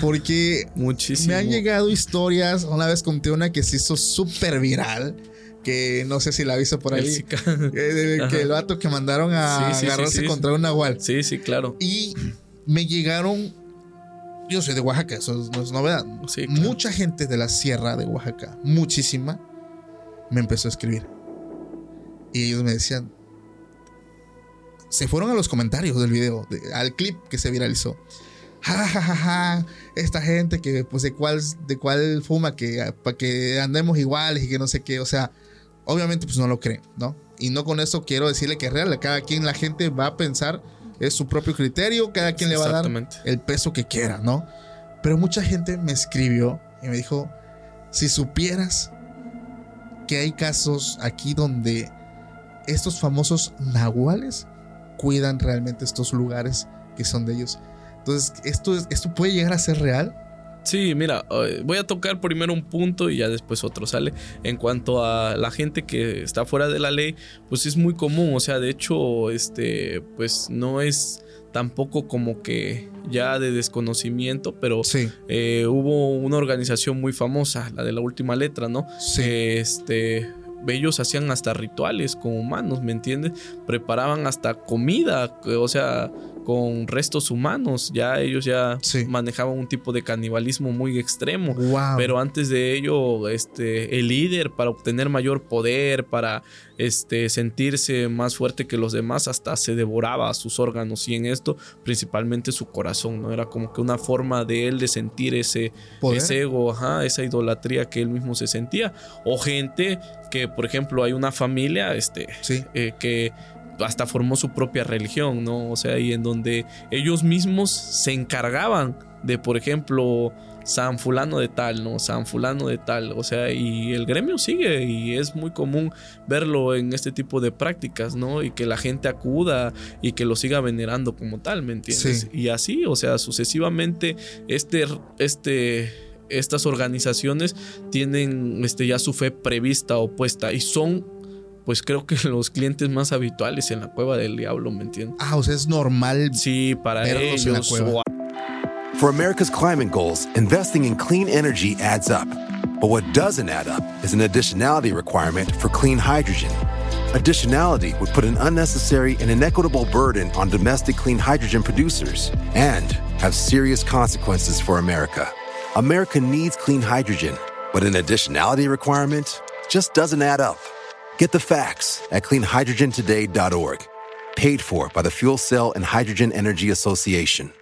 Porque *laughs* muchísimo. me han llegado historias. Una vez conté una que se hizo súper viral. Que no sé si la visto por El ahí. Zika. *laughs* eh, que el vato que mandaron a Sí, sí, agarrarse sí. contra un nahual. Sí, sí, claro. Y me llegaron. Yo soy de Oaxaca, eso no es novedad. Claro. Mucha gente de la sierra de Oaxaca, muchísima, me empezó a escribir. Y ellos me decían. Se fueron a los comentarios del video, de- al clip que se viralizó. Ja, ja, ja, ja, esta gente que, pues, de cuál, de cuál fuma, que para que andemos iguales y que no sé qué. O sea, obviamente, pues no lo creen, ¿no? Y no con eso quiero decirle que es real. Cada quien, la gente va a pensar, es su propio criterio, cada quien le va a dar el peso que quiera, ¿no? Pero mucha gente me escribió y me dijo, si supieras que hay casos aquí donde estos famosos nahuales cuidan realmente estos lugares que son de ellos. Entonces, esto, es- esto puede llegar a ser real. Sí, mira, eh, voy a tocar primero un punto y ya después otro sale. En cuanto a la gente que está fuera de la ley, pues es muy común. O sea, de hecho, este, pues no es tampoco como que ya de desconocimiento, pero Sí, eh, hubo una organización muy famosa, la de la última letra, ¿no? sí. este ellos hacían hasta rituales con humanos, ¿me entiendes? Preparaban hasta comida, o sea, con restos humanos. Ya ellos ya Sí. manejaban un tipo de canibalismo muy extremo. wow. Pero antes de ello, este, el líder para obtener mayor poder, para este, sentirse más fuerte que los demás, hasta se devoraba a sus órganos y en esto principalmente su corazón, ¿no? Era como que una forma de él de sentir ese, Poder. ese ego, ajá, esa idolatría que él mismo se sentía. O gente que, por ejemplo, hay una familia, este, Sí. eh, que hasta formó su propia religión, ¿no? O sea, y en donde ellos mismos se encargaban de, por ejemplo, San fulano de tal, ¿no? San fulano de tal, o sea, y el gremio sigue y es muy común verlo en este tipo de prácticas, ¿no? Y que la gente acuda y que lo siga venerando como tal, ¿me entiendes? Sí. Y así, o sea, sucesivamente este este estas organizaciones tienen este ya su fe prevista o puesta y son pues creo que *laughs* los clientes más habituales en la cueva del diablo, ¿me entiendes? Ah, o sea, es normal. Sí, para Verlos en la cueva. For America's climate goals, investing in clean energy adds up. But what doesn't add up is an additionality requirement for clean hydrogen. Additionality would put an unnecessary and inequitable burden on domestic clean hydrogen producers and have serious consequences for America. America needs clean hydrogen, but an additionality requirement just doesn't add up. Get the facts at cleanhydrogentoday.org. Paid for by the Fuel Cell and Hydrogen Energy Association.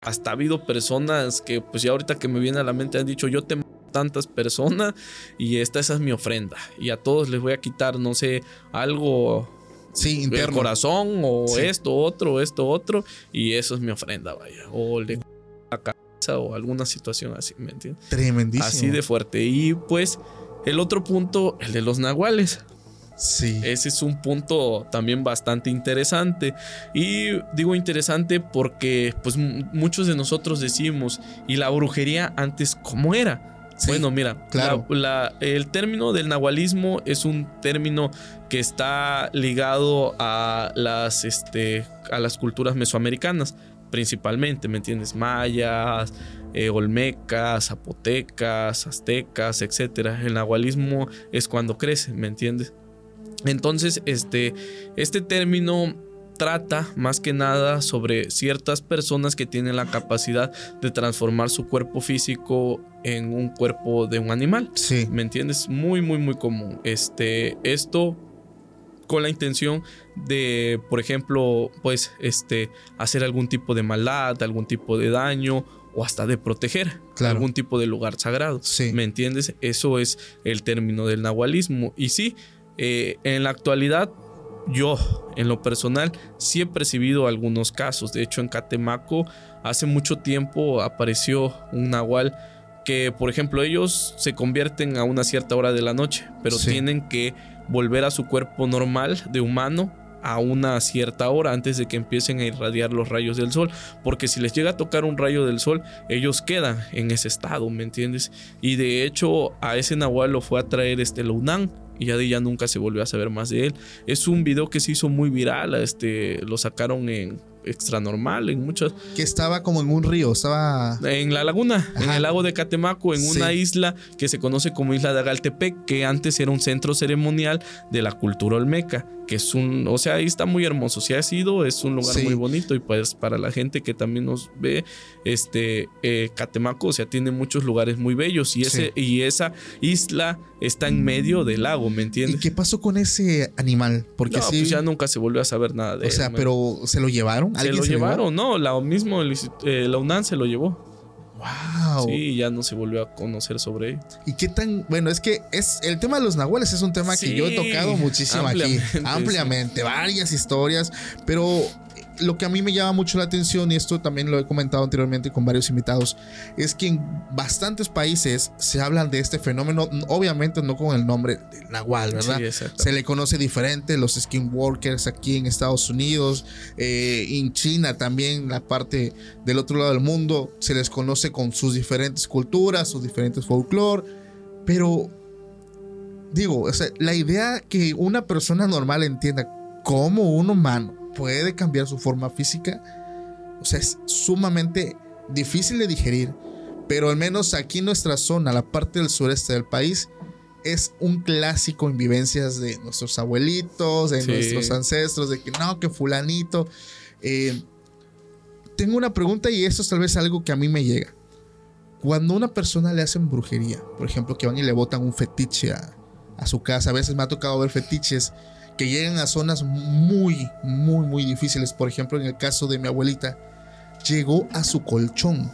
hasta ha habido personas que pues ya ahorita que me viene a la mente han dicho yo te mato tantas personas y esta esa es mi ofrenda y a todos les voy a quitar no sé algo Sí, el corazón o Sí. esto otro esto otro y eso es mi ofrenda vaya o le *laughs* la cabeza o alguna situación así me entiendes Tremendísimo. así de fuerte y pues el otro punto el de los nahuales Sí. ese es un punto también bastante interesante. Y digo interesante porque pues muchos de nosotros decimos, ¿y la brujería antes cómo era? Sí, bueno, mira, claro. la- la- el término del nahualismo es un término que está ligado a las, este, a las culturas mesoamericanas, principalmente, ¿me entiendes? Mayas, eh, olmecas, zapotecas, aztecas, etcétera. El nahualismo es cuando crece, ¿me entiendes? Entonces, este, este término trata más que nada sobre ciertas personas que tienen la capacidad de transformar su cuerpo físico en un cuerpo de un animal. Sí. ¿Me entiendes? Muy, muy, muy común. Este, esto con la intención de, por ejemplo, pues, este, hacer algún tipo de maldad, algún tipo de daño o hasta de proteger Claro. algún tipo de lugar sagrado. Sí. ¿Me entiendes? Eso es el término del nahualismo. Y sí, eh, en la actualidad, yo, en lo personal, sí he percibido algunos casos. De hecho, en Catemaco, hace mucho tiempo apareció un nahual que, por ejemplo, ellos se convierten a una cierta hora de la noche, pero Sí. tienen que volver a su cuerpo normal de humano a una cierta hora antes de que empiecen a irradiar los rayos del sol, porque si les llega a tocar un rayo del sol, ellos quedan en ese estado, ¿me entiendes? Y de hecho a ese nahual lo fue a traer este Lunán y ya de ya nunca se volvió a saber más de él. Es un video que se hizo muy viral, este lo sacaron en extra normal, en muchas Que estaba como en un río, estaba. en la laguna, en el lago de Catemaco, en una isla que se conoce como Isla de Agaltepec, que antes era un centro ceremonial de la cultura olmeca, que es un, o sea, ahí está muy hermoso. Si ha sido, es un lugar Sí. muy bonito y pues para la gente que también nos ve, este eh, Catemaco, o sea, tiene muchos lugares muy bellos y ese Sí. y esa isla está en medio del lago, ¿me ¿Y entiendes? qué pasó con ese animal? Porque No, sí. pues ya nunca se volvió a saber nada de o él. sea, man. pero ¿se lo llevaron? se ¿Alguien lo llevó? llevaron, no, la mismo eh, la UNAM se lo llevó. Wow. Sí, ya no se volvió a conocer sobre él. ¿Y qué tan.? Bueno, es que es el tema de los nahuales es un tema que yo he tocado muchísimo ampliamente, aquí. Ampliamente, varias historias. Pero lo que a mí me llama mucho la atención, y esto también lo he comentado anteriormente con varios invitados, es que en bastantes países se hablan de este fenómeno, obviamente no con el nombre de nahual, ¿verdad? Sí. Se le conoce diferente, los skinwalkers aquí en Estados Unidos, eh, en China también, la parte del otro lado del mundo, se les conoce con sus diferentes culturas, sus diferentes folclore, pero digo, o sea, la idea que una persona normal entienda cómo un humano puede cambiar su forma física, o sea, es sumamente difícil de digerir, pero al menos aquí en nuestra zona, la parte del sureste del país, es un clásico en vivencias de nuestros abuelitos, de Sí. nuestros ancestros, de que no, que fulanito. Eh, tengo una pregunta y esto es tal vez algo que a mí me llega. Cuando a una persona le hacen brujería, por ejemplo, que van y le botan un fetiche a, a su casa, a veces me ha tocado ver fetiches que llegan a zonas muy, muy, muy difíciles. Por ejemplo, en el caso de mi abuelita, llegó a su colchón.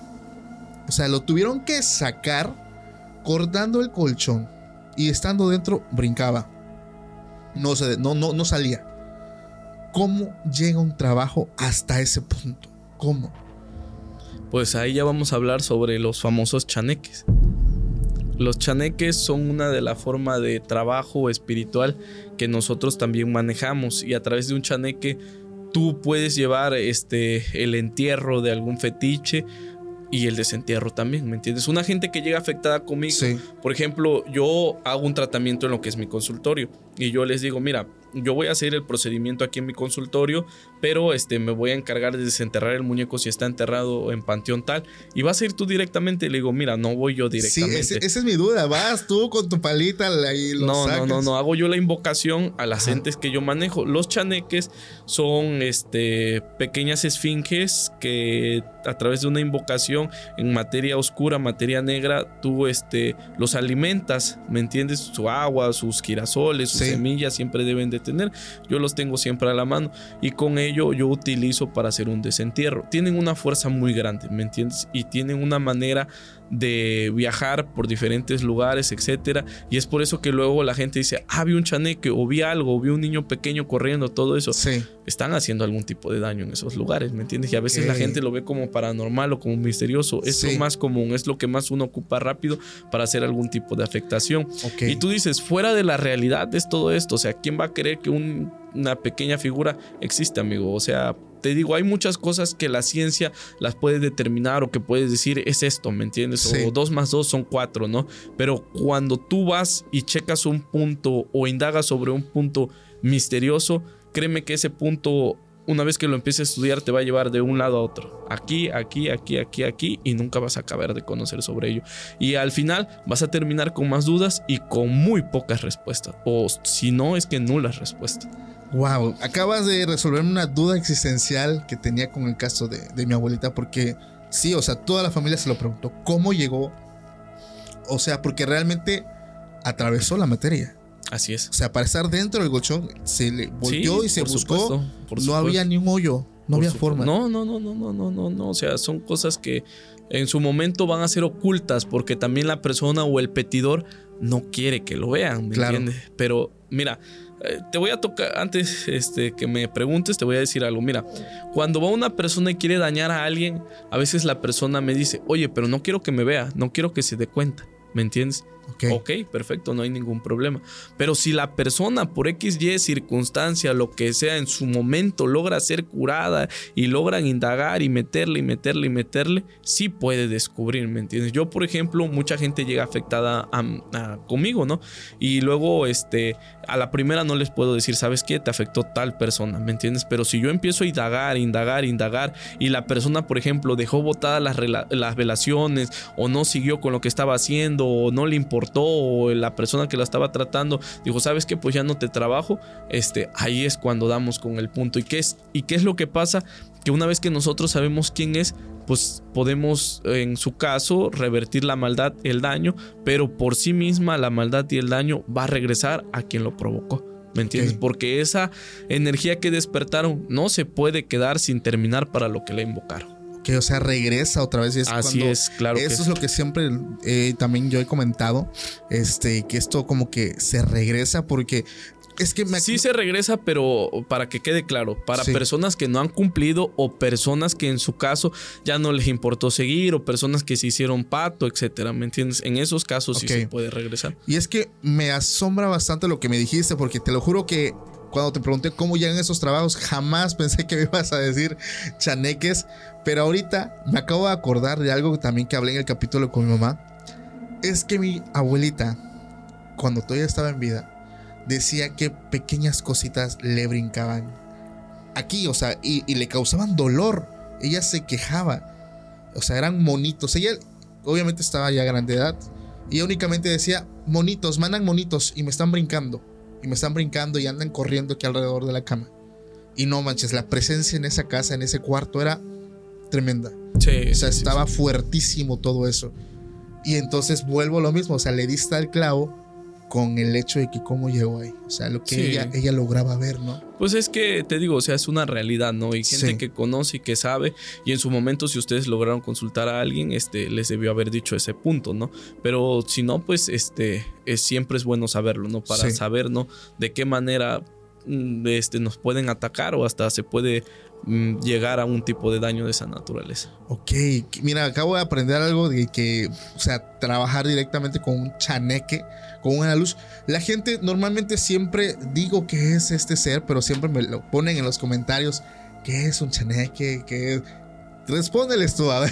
O sea, lo tuvieron que sacar cortando el colchón y estando dentro brincaba. No, se, no, no, no salía. ¿Cómo llega un trabajo hasta ese punto? ¿Cómo? Pues ahí ya vamos a hablar sobre los famosos chaneques. Los chaneques son una de la forma de trabajo espiritual que nosotros también manejamos y a través de un chaneque tú puedes llevar este el entierro de algún fetiche y el desentierro también, ¿me entiendes? Una gente que llega afectada conmigo, Sí. por ejemplo, yo hago un tratamiento en lo que es mi consultorio y yo les digo, mira, yo voy a hacer el procedimiento aquí en mi consultorio, pero este me voy a encargar de desenterrar el muñeco si está enterrado en panteón tal y vas a ir tú directamente y le digo, mira, no voy yo Sí, directamente. ese- esa es mi duda. Vas tú con tu palita y lo No, no, sacas. no, no, hago yo la invocación a las Ajá. entes que yo manejo. Los chaneques son este, pequeñas esfinges que a través de una invocación en materia oscura, materia negra, tú este, los alimentas, ¿me entiendes? Su agua, sus girasoles, sus Sí. semillas siempre deben de tener. Yo los tengo siempre a la mano y con ello yo utilizo para hacer un desentierro. Tienen una fuerza muy grande, ¿me entiendes? Y tienen una manera de viajar por diferentes lugares, etcétera. Y es por eso que luego la gente dice, ah, vi un chaneque, o vi algo, o vi un niño pequeño corriendo, todo eso. Sí. Están haciendo algún tipo de daño en esos lugares, ¿me entiendes? Y a veces la gente lo ve como paranormal o como misterioso. Es Sí. lo más común, es lo que más uno ocupa rápido para hacer algún tipo de afectación. Ok. Y tú dices, fuera de la realidad es todo esto. O sea, ¿quién va a que un- una pequeña figura existe, amigo? O sea, te digo, hay muchas cosas que la ciencia las puede determinar o que puedes decir es esto, ¿me entiendes? Sí. O dos más dos son cuatro, ¿no? Pero cuando tú vas y checas un punto o indagas sobre un punto misterioso, créeme que ese punto una vez que lo empieces a estudiar te va a llevar de un lado a otro. Aquí, aquí, aquí, aquí, aquí y nunca vas a acabar de conocer sobre ello. Y al final vas a terminar con más dudas y con muy pocas respuestas. O si no, es que nulas respuestas. Wow, acabas de resolver una duda existencial que tenía con el caso de, de mi abuelita, porque sí, o sea, toda la familia se lo preguntó, ¿cómo llegó? O sea, porque realmente atravesó la materia. Así es. O sea, para estar dentro del colchón, se le volteó Sí, y se por buscó. supuesto, no supuesto. había ni un hoyo, no Por había forma. No, no, no, no, no, no, no, no. O sea, son cosas que en su momento van a ser ocultas porque también la persona o el petidor no quiere que lo vean, ¿me Claro. entiendes? Pero mira, eh, te voy a tocar, antes este, que me preguntes, te voy a decir algo. Mira, cuando va una persona y quiere dañar a alguien, a veces la persona me dice, oye, pero no quiero que me vea, no quiero que se dé cuenta, ¿me entiendes? Ok. Ok, perfecto, no hay ningún problema. Pero si la persona por X, Y circunstancia, lo que sea, en su momento logra ser curada y logran indagar y meterle y meterle y meterle, sí puede descubrir, ¿me entiendes? Yo, por ejemplo, mucha gente llega afectada a- conmigo, ¿no? Y luego, este, a la primera no les puedo decir, ¿sabes qué? Te afectó tal persona, ¿me entiendes? Pero si yo empiezo a indagar, indagar, indagar y la persona, por ejemplo, dejó botadas las, las velaciones o no siguió con lo que estaba haciendo o no le importó o la persona que la estaba tratando dijo, ¿sabes qué? Pues ya no te trabajo, este, ahí es cuando damos con el punto. ¿Y qué es, y qué es lo que pasa? Que una vez que nosotros sabemos quién es, pues podemos, en su caso, revertir la maldad, el daño, pero por sí misma la maldad y el daño va a regresar a quien lo provocó. ¿Me entiendes? Porque esa energía que despertaron no se puede quedar sin terminar para lo que le invocaron. Que o sea, regresa otra vez. y es Así cuando- es, claro. Eso es lo que siempre eh, también yo he comentado. Este, que esto como que se regresa porque es que me Sí se regresa, pero para que quede claro, para Sí. personas que no han cumplido o personas que en su caso ya no les importó seguir o personas que se hicieron pato, etcétera, ¿me entiendes? En esos casos sí se puede regresar. Y es que me asombra bastante lo que me dijiste, porque te lo juro que cuando te pregunté cómo llegan esos trabajos, jamás *laughs* pensé que me ibas a decir chaneques. Pero ahorita me acabo de acordar de algo también que hablé en el capítulo con mi mamá. Es que mi abuelita, cuando todavía estaba en vida, decía que pequeñas cositas le brincaban aquí, o sea, y, le causaban dolor. Ella se quejaba. O sea, eran monitos. Ella obviamente estaba ya grande de edad. Y únicamente decía, monitos, mandan monitos y me están brincando. Y me están brincando y andan corriendo aquí alrededor de la cama. Y no manches, la presencia en esa casa, en ese cuarto, era tremenda. Sí, O sea, sí, estaba sí. fuertísimo todo eso. Y entonces vuelvo a lo mismo, o sea, le diste al clavo con el hecho de que cómo llegó ahí. O sea, lo que Sí. ella, ella lograba ver, ¿no? Pues es que te digo, o sea, es una realidad, ¿no? Y gente Sí. que conoce y que sabe, y en su momento, si ustedes lograron consultar a alguien, este, les debió haber dicho ese punto, ¿no? Pero si no, pues, este, es, siempre es bueno saberlo, ¿no? Para Sí. saber, ¿no? De qué manera mm, este, nos pueden atacar o hasta se puede llegar a un tipo de daño de esa naturaleza. Ok, mira, acabo de aprender algo de que, o sea, trabajar directamente con un chaneque, con una luz. La gente normalmente siempre digo que es este ser, pero siempre me lo ponen en los comentarios. ¿Qué es un chaneque? ¿Qué es? Respóndeles tú, a ver.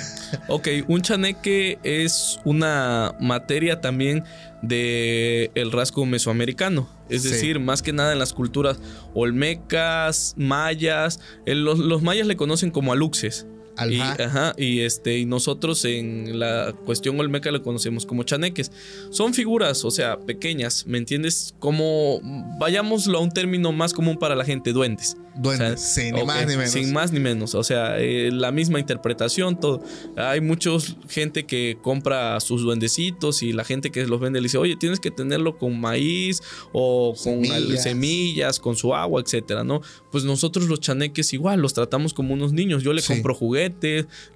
Ok, un chaneque es una materia también de el rasgo mesoamericano. Es Sí. decir, más que nada en las culturas olmecas, mayas. los, los mayas le conocen como aluxes. Y, Ajá. y este, y nosotros en la cuestión olmeca le conocemos como chaneques. Son figuras, o sea, pequeñas, ¿me entiendes? Como vayámoslo a un término más común para la gente, duendes. Duendes, O sea, ok, más ni menos. Sin más ni menos. O sea, eh, la misma interpretación, todo. Hay muchos gente que compra sus duendecitos y la gente que los vende le dice, oye, tienes que tenerlo con maíz o con Semillas. con su agua, etcétera, ¿no? Pues nosotros los chaneques igual, los tratamos como unos niños. Yo les Sí. compro juguetes,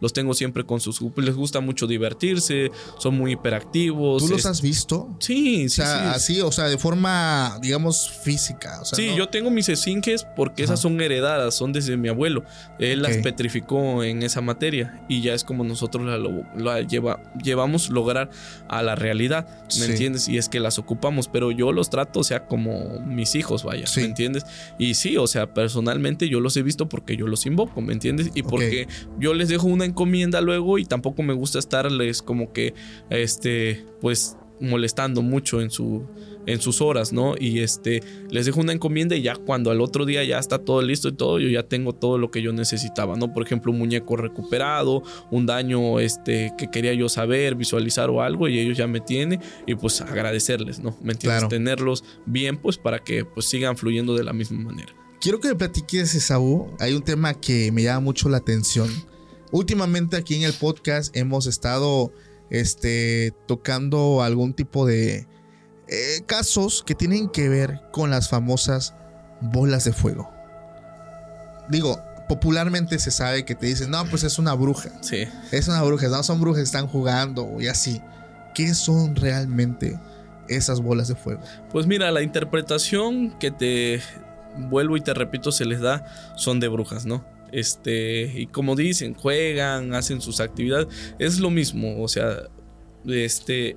los tengo siempre con sus les gusta mucho divertirse, son muy hiperactivos. ¿Tú los es- has visto? Sí, O sí, sea, sí. así, o sea, de forma, digamos, física. O sea, Sí, ¿no? yo tengo mis esfinges porque Ajá. esas son heredadas, son desde mi abuelo. Él las petrificó en esa materia y ya es como nosotros la, la lleva, llevamos lograr a la realidad, ¿me Sí. entiendes? Y es que las ocupamos, pero yo los trato, o sea, como mis hijos, vaya, Sí. ¿me entiendes? Y sí, o sea, personalmente yo los he visto porque yo los invoco, ¿me entiendes? Y porque yo les dejo una encomienda luego y tampoco me gusta estarles como que, este, pues molestando mucho en su en sus horas, ¿no? Y este les dejo una encomienda y ya cuando al otro día ya está todo listo y todo, yo ya tengo todo lo que yo necesitaba, ¿no? Por ejemplo, un muñeco recuperado, un daño este que quería yo saber, visualizar o algo y ellos ya me tienen y pues agradecerles, ¿no? ¿Me entiendes? Claro. Tenerlos bien pues para que pues sigan fluyendo de la misma manera. Quiero que me platiques, Esaú. Hay un tema que me llama mucho la atención. Últimamente aquí en el podcast hemos estado este, tocando algún tipo de eh, casos que tienen que ver con las famosas bolas de fuego. Digo, popularmente se sabe que te dicen, no, pues es una bruja. Sí. Es una bruja, no son brujas, están jugando y así. ¿Qué son realmente esas bolas de fuego? Pues mira, la interpretación que te vuelvo y te repito se les da son de brujas, ¿no? Este, y como dicen, juegan, hacen sus actividades, es lo mismo, o sea, este,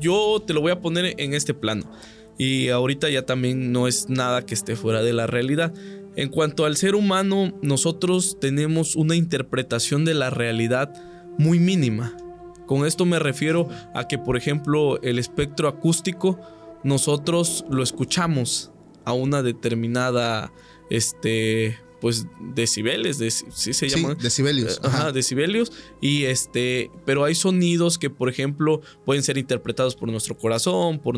yo te lo voy a poner en este plano. Y ahorita ya también no es nada que esté fuera de la realidad. En cuanto al ser humano, nosotros tenemos una interpretación de la realidad muy mínima. Con esto me refiero a que, por ejemplo, el espectro acústico, nosotros lo escuchamos a una determinada este, pues decibeles, de, ¿sí se llaman? decibelios. Eh, ajá, decibelios. Y este, pero hay sonidos que, por ejemplo, pueden ser interpretados por nuestro corazón, por,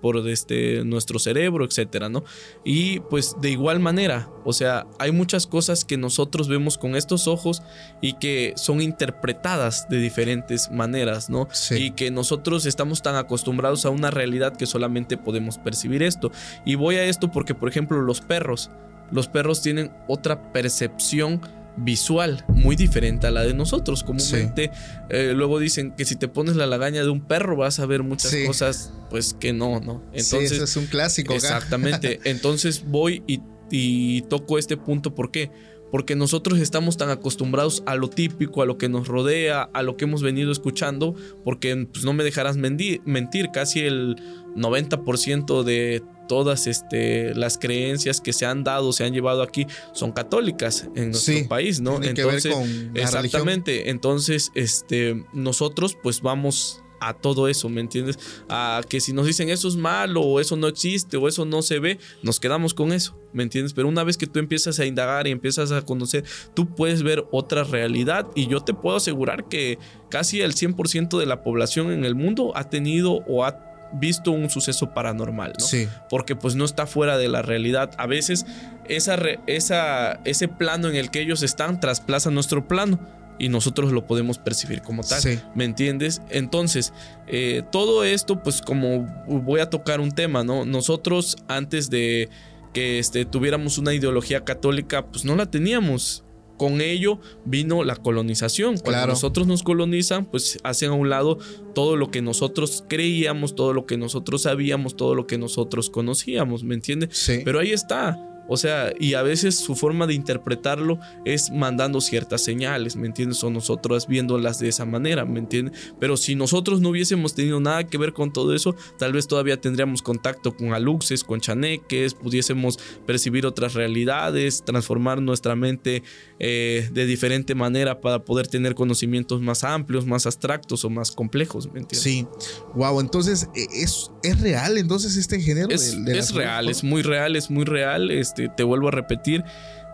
por este, nuestro cerebro, etcétera, ¿no? Y pues de igual manera, o sea, hay muchas cosas que nosotros vemos con estos ojos y que son interpretadas de diferentes maneras, ¿no? Y que nosotros estamos tan acostumbrados a una realidad que solamente podemos percibir esto. Y voy a esto porque, por ejemplo, los perros los perros tienen otra percepción visual muy diferente a la de nosotros. Comúnmente eh, luego dicen que si te pones la lagaña de un perro vas a ver muchas cosas, pues que no, ¿no? Entonces, sí, es un clásico. Exactamente. *laughs* Entonces voy y, y toco este punto. ¿Por qué? porque nosotros estamos tan acostumbrados a lo típico, a lo que nos rodea, a lo que hemos venido escuchando, porque pues, no me dejarás mentir casi el 90% de todas este, las creencias que se han dado, se han llevado aquí, son católicas en nuestro país, ¿no? Entonces, exactamente. Entonces, este, nosotros pues vamos a todo eso, ¿me entiendes? A que si nos dicen eso es malo o eso no existe o eso no se ve, nos quedamos con eso, ¿me entiendes? Pero una vez que tú empiezas a indagar y empiezas a conocer, tú puedes ver otra realidad y yo te puedo asegurar que casi el 100% de la población en el mundo ha tenido o ha visto un suceso paranormal, ¿no? Sí. Porque pues no está fuera de la realidad. A veces esa, esa, ese plano en el que ellos están trasplaza nuestro plano y nosotros lo podemos percibir como tal. Sí. ¿Me entiendes? Entonces, eh, todo esto, pues como voy a tocar un tema, ¿no? Nosotros antes de que este, tuviéramos una ideología católica, pues no la teníamos con ello vino la colonización. Cuando nosotros nos colonizan, pues hacen a un lado todo lo que nosotros creíamos, todo lo que nosotros sabíamos, todo lo que nosotros conocíamos, ¿me entiendes? Sí. Pero ahí está. O sea, y a veces su forma de interpretarlo es mandando ciertas señales, ¿me entiendes? O nosotros viéndolas de esa manera, ¿me entiendes? Pero si nosotros no hubiésemos tenido nada que ver con todo eso, tal vez todavía tendríamos contacto con aluxes, con chaneques, pudiésemos percibir otras realidades, transformar nuestra mente eh, de diferente manera para poder tener conocimientos más amplios, más abstractos o más complejos, ¿me entiendes? Sí. Wow, entonces e, es, es real entonces este género. Es, es real, es muy real, es muy real. Este, te vuelvo a repetir,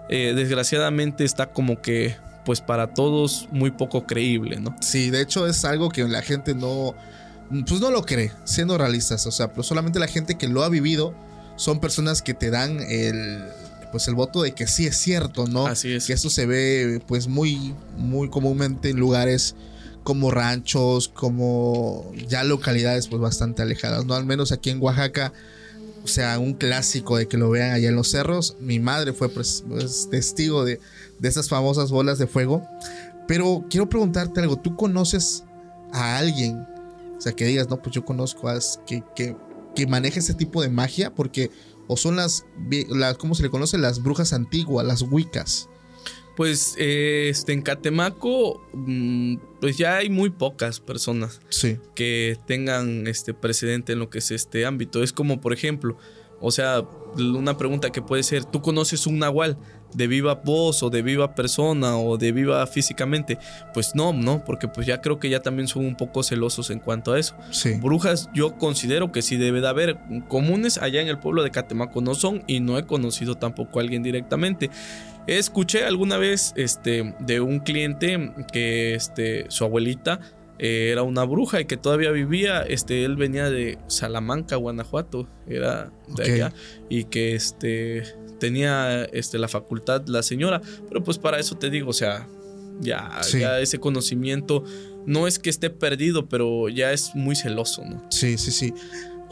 eh, desgraciadamente está como que, pues para todos, muy poco creíble, ¿no? Sí, de hecho es algo que la gente no, pues no lo cree, siendo realistas, o sea, pero solamente la gente que lo ha vivido son personas que te dan el, pues el voto de que sí es cierto, ¿no? Así es. Que esto se ve, pues muy, muy comúnmente en lugares como ranchos, como ya localidades pues bastante alejadas, ¿no? Al menos aquí en Oaxaca o sea, un clásico de que lo vean allá en los cerros. Mi madre fue pues, pues, testigo de, esas famosas bolas de fuego. Pero quiero preguntarte algo, ¿tú conoces a alguien? O sea, que digas, no, pues yo conozco a que, que, maneja ese tipo de magia, porque o son las, las, ¿cómo se le conoce? Las brujas antiguas, las wicas. Pues este, en Catemaco, mm, pues ya hay muy pocas personas que tengan este precedente en lo que es este ámbito. Es como, por ejemplo, o sea, una pregunta que puede ser, ¿tú conoces un nahual de viva voz o de viva persona o de viva físicamente? Pues no, no, porque pues ya creo que ya también son un poco celosos en cuanto a eso. Brujas yo considero que sí debe de haber. Comunes allá en el pueblo de Catemaco no son y no he conocido tampoco a alguien directamente. Escuché alguna vez este, de un cliente que este, su abuelita eh, era una bruja y que todavía vivía. Este, él venía de Salamanca, Guanajuato, era de allá, y que este, tenía este, la facultad la señora. Pero pues para eso te digo, o sea, ya, ya ese conocimiento no es que esté perdido, pero ya es muy celoso, ¿no? Sí, sí, sí.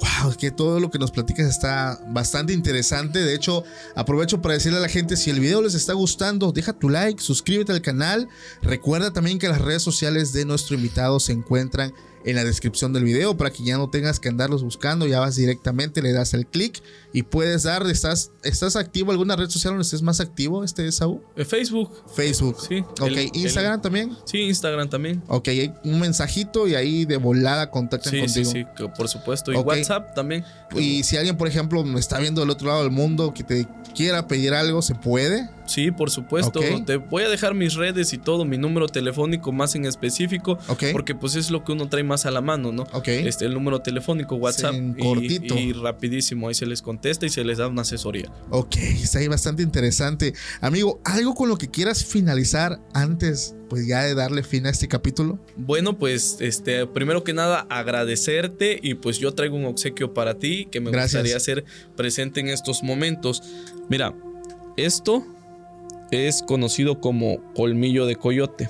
Wow, que todo lo que nos platicas está bastante interesante. De hecho, aprovecho para decirle a la gente, si el video les está gustando, deja tu like, suscríbete al canal. Recuerda también que las redes sociales de nuestro invitado se encuentran en la descripción del video para que ya no tengas que andarlos buscando, ya vas directamente, le das el clic y puedes dar, ¿estás, ¿estás activo alguna red social donde estés más activo, este Saúl? Eh, Facebook. Facebook. Sí. Ok, el- Instagram el- también. Sí, Instagram también. Ok, hay un mensajito y ahí de volada contactan Sí, sí, contigo. sí, que por supuesto. Y. WhatsApp también. Y si alguien, por ejemplo, me está viendo del otro lado del mundo que te quiera pedir algo, ¿se puede? Sí, por supuesto. Te voy a dejar mis redes y todo, mi número telefónico más en específico, Ok. porque pues es lo que uno trae más a la mano, ¿no? Ok. Este, el número telefónico, WhatsApp y- cortito. Y, rapidísimo, ahí se les contesta y se les da una asesoría. Ok, está ahí bastante interesante. Amigo, ¿algo con lo que quieras finalizar antes, pues ya de darle fin a este capítulo? Bueno, pues este, primero que nada agradecerte y pues yo traigo un obsequio para ti que me Gracias. gustaría hacer presente en estos momentos. Mira, esto es conocido como colmillo de coyote.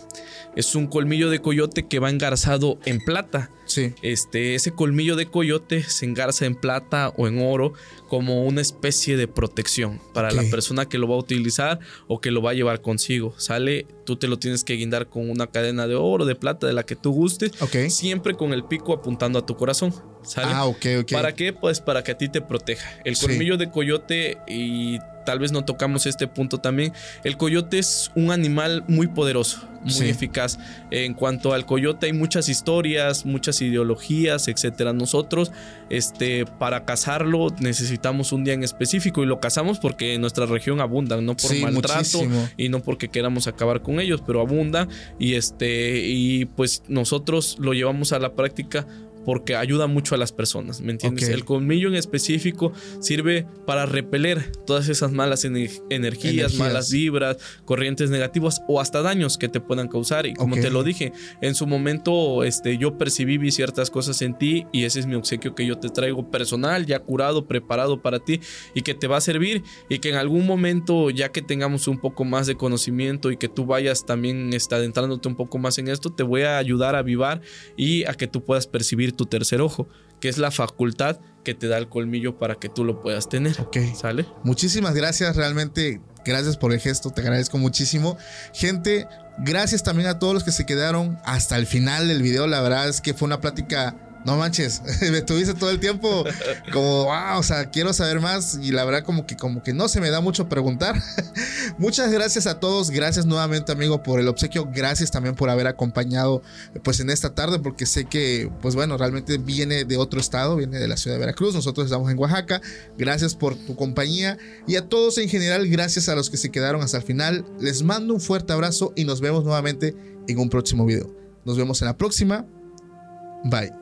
Es un colmillo de coyote que va engarzado en plata. Sí. Este, ese colmillo de coyote se engarza en plata o en oro como una especie de protección para la persona que lo va a utilizar o que lo va a llevar consigo. Sale, tú te lo tienes que guindar con una cadena de oro, de plata, de la que tú gustes, Ok. siempre con el pico apuntando a tu corazón. ¿Sale? Ah, ok, ok. ¿Para qué? Pues para que a ti te proteja. El Sí. colmillo de coyote, y tal vez no tocamos este punto también, el coyote es un animal muy poderoso, muy Sí. eficaz. En cuanto al coyote hay muchas historias, muchas ideologías, etcétera. Nosotros, este, para cazarlo necesitamos un día en específico y lo cazamos porque en nuestra región abundan, no por Sí, maltrato muchísimo. y no porque queramos acabar con ellos, pero abunda y este y pues nosotros lo llevamos a la práctica porque ayuda mucho a las personas, ¿me entiendes? Ok. El colmillo en específico sirve para repeler todas esas malas ener- energías, Energías. malas vibras, corrientes negativas o hasta daños que te puedan causar. Y como Ok. te lo dije, en su momento este, yo percibí vi ciertas cosas en ti y ese es mi obsequio que yo te traigo personal, ya curado, preparado para ti y que te va a servir y que en algún momento, ya que tengamos un poco más de conocimiento y que tú vayas también está, adentrándote un poco más en esto, te voy a ayudar a avivar y a que tú puedas percibir tu tercer ojo, que es la facultad que te da el colmillo para que tú lo puedas tener. Ok. ¿Sale? Muchísimas gracias, realmente gracias por el gesto, te agradezco muchísimo. Gente, gracias también a todos los que se quedaron hasta el final del video, la verdad es que fue una plática... No manches, *laughs* me estuviste todo el tiempo como, wow, o sea, quiero saber más y la verdad como que como que no se me da mucho preguntar. *laughs* Muchas gracias a todos, gracias nuevamente amigo por el obsequio, gracias también por haber acompañado pues en esta tarde porque sé que pues bueno, realmente viene de otro estado, viene de la ciudad de Veracruz, nosotros estamos en Oaxaca, gracias por tu compañía y a todos en general, gracias a los que se quedaron hasta el final, les mando un fuerte abrazo y nos vemos nuevamente en un próximo video. Nos vemos en la próxima, bye.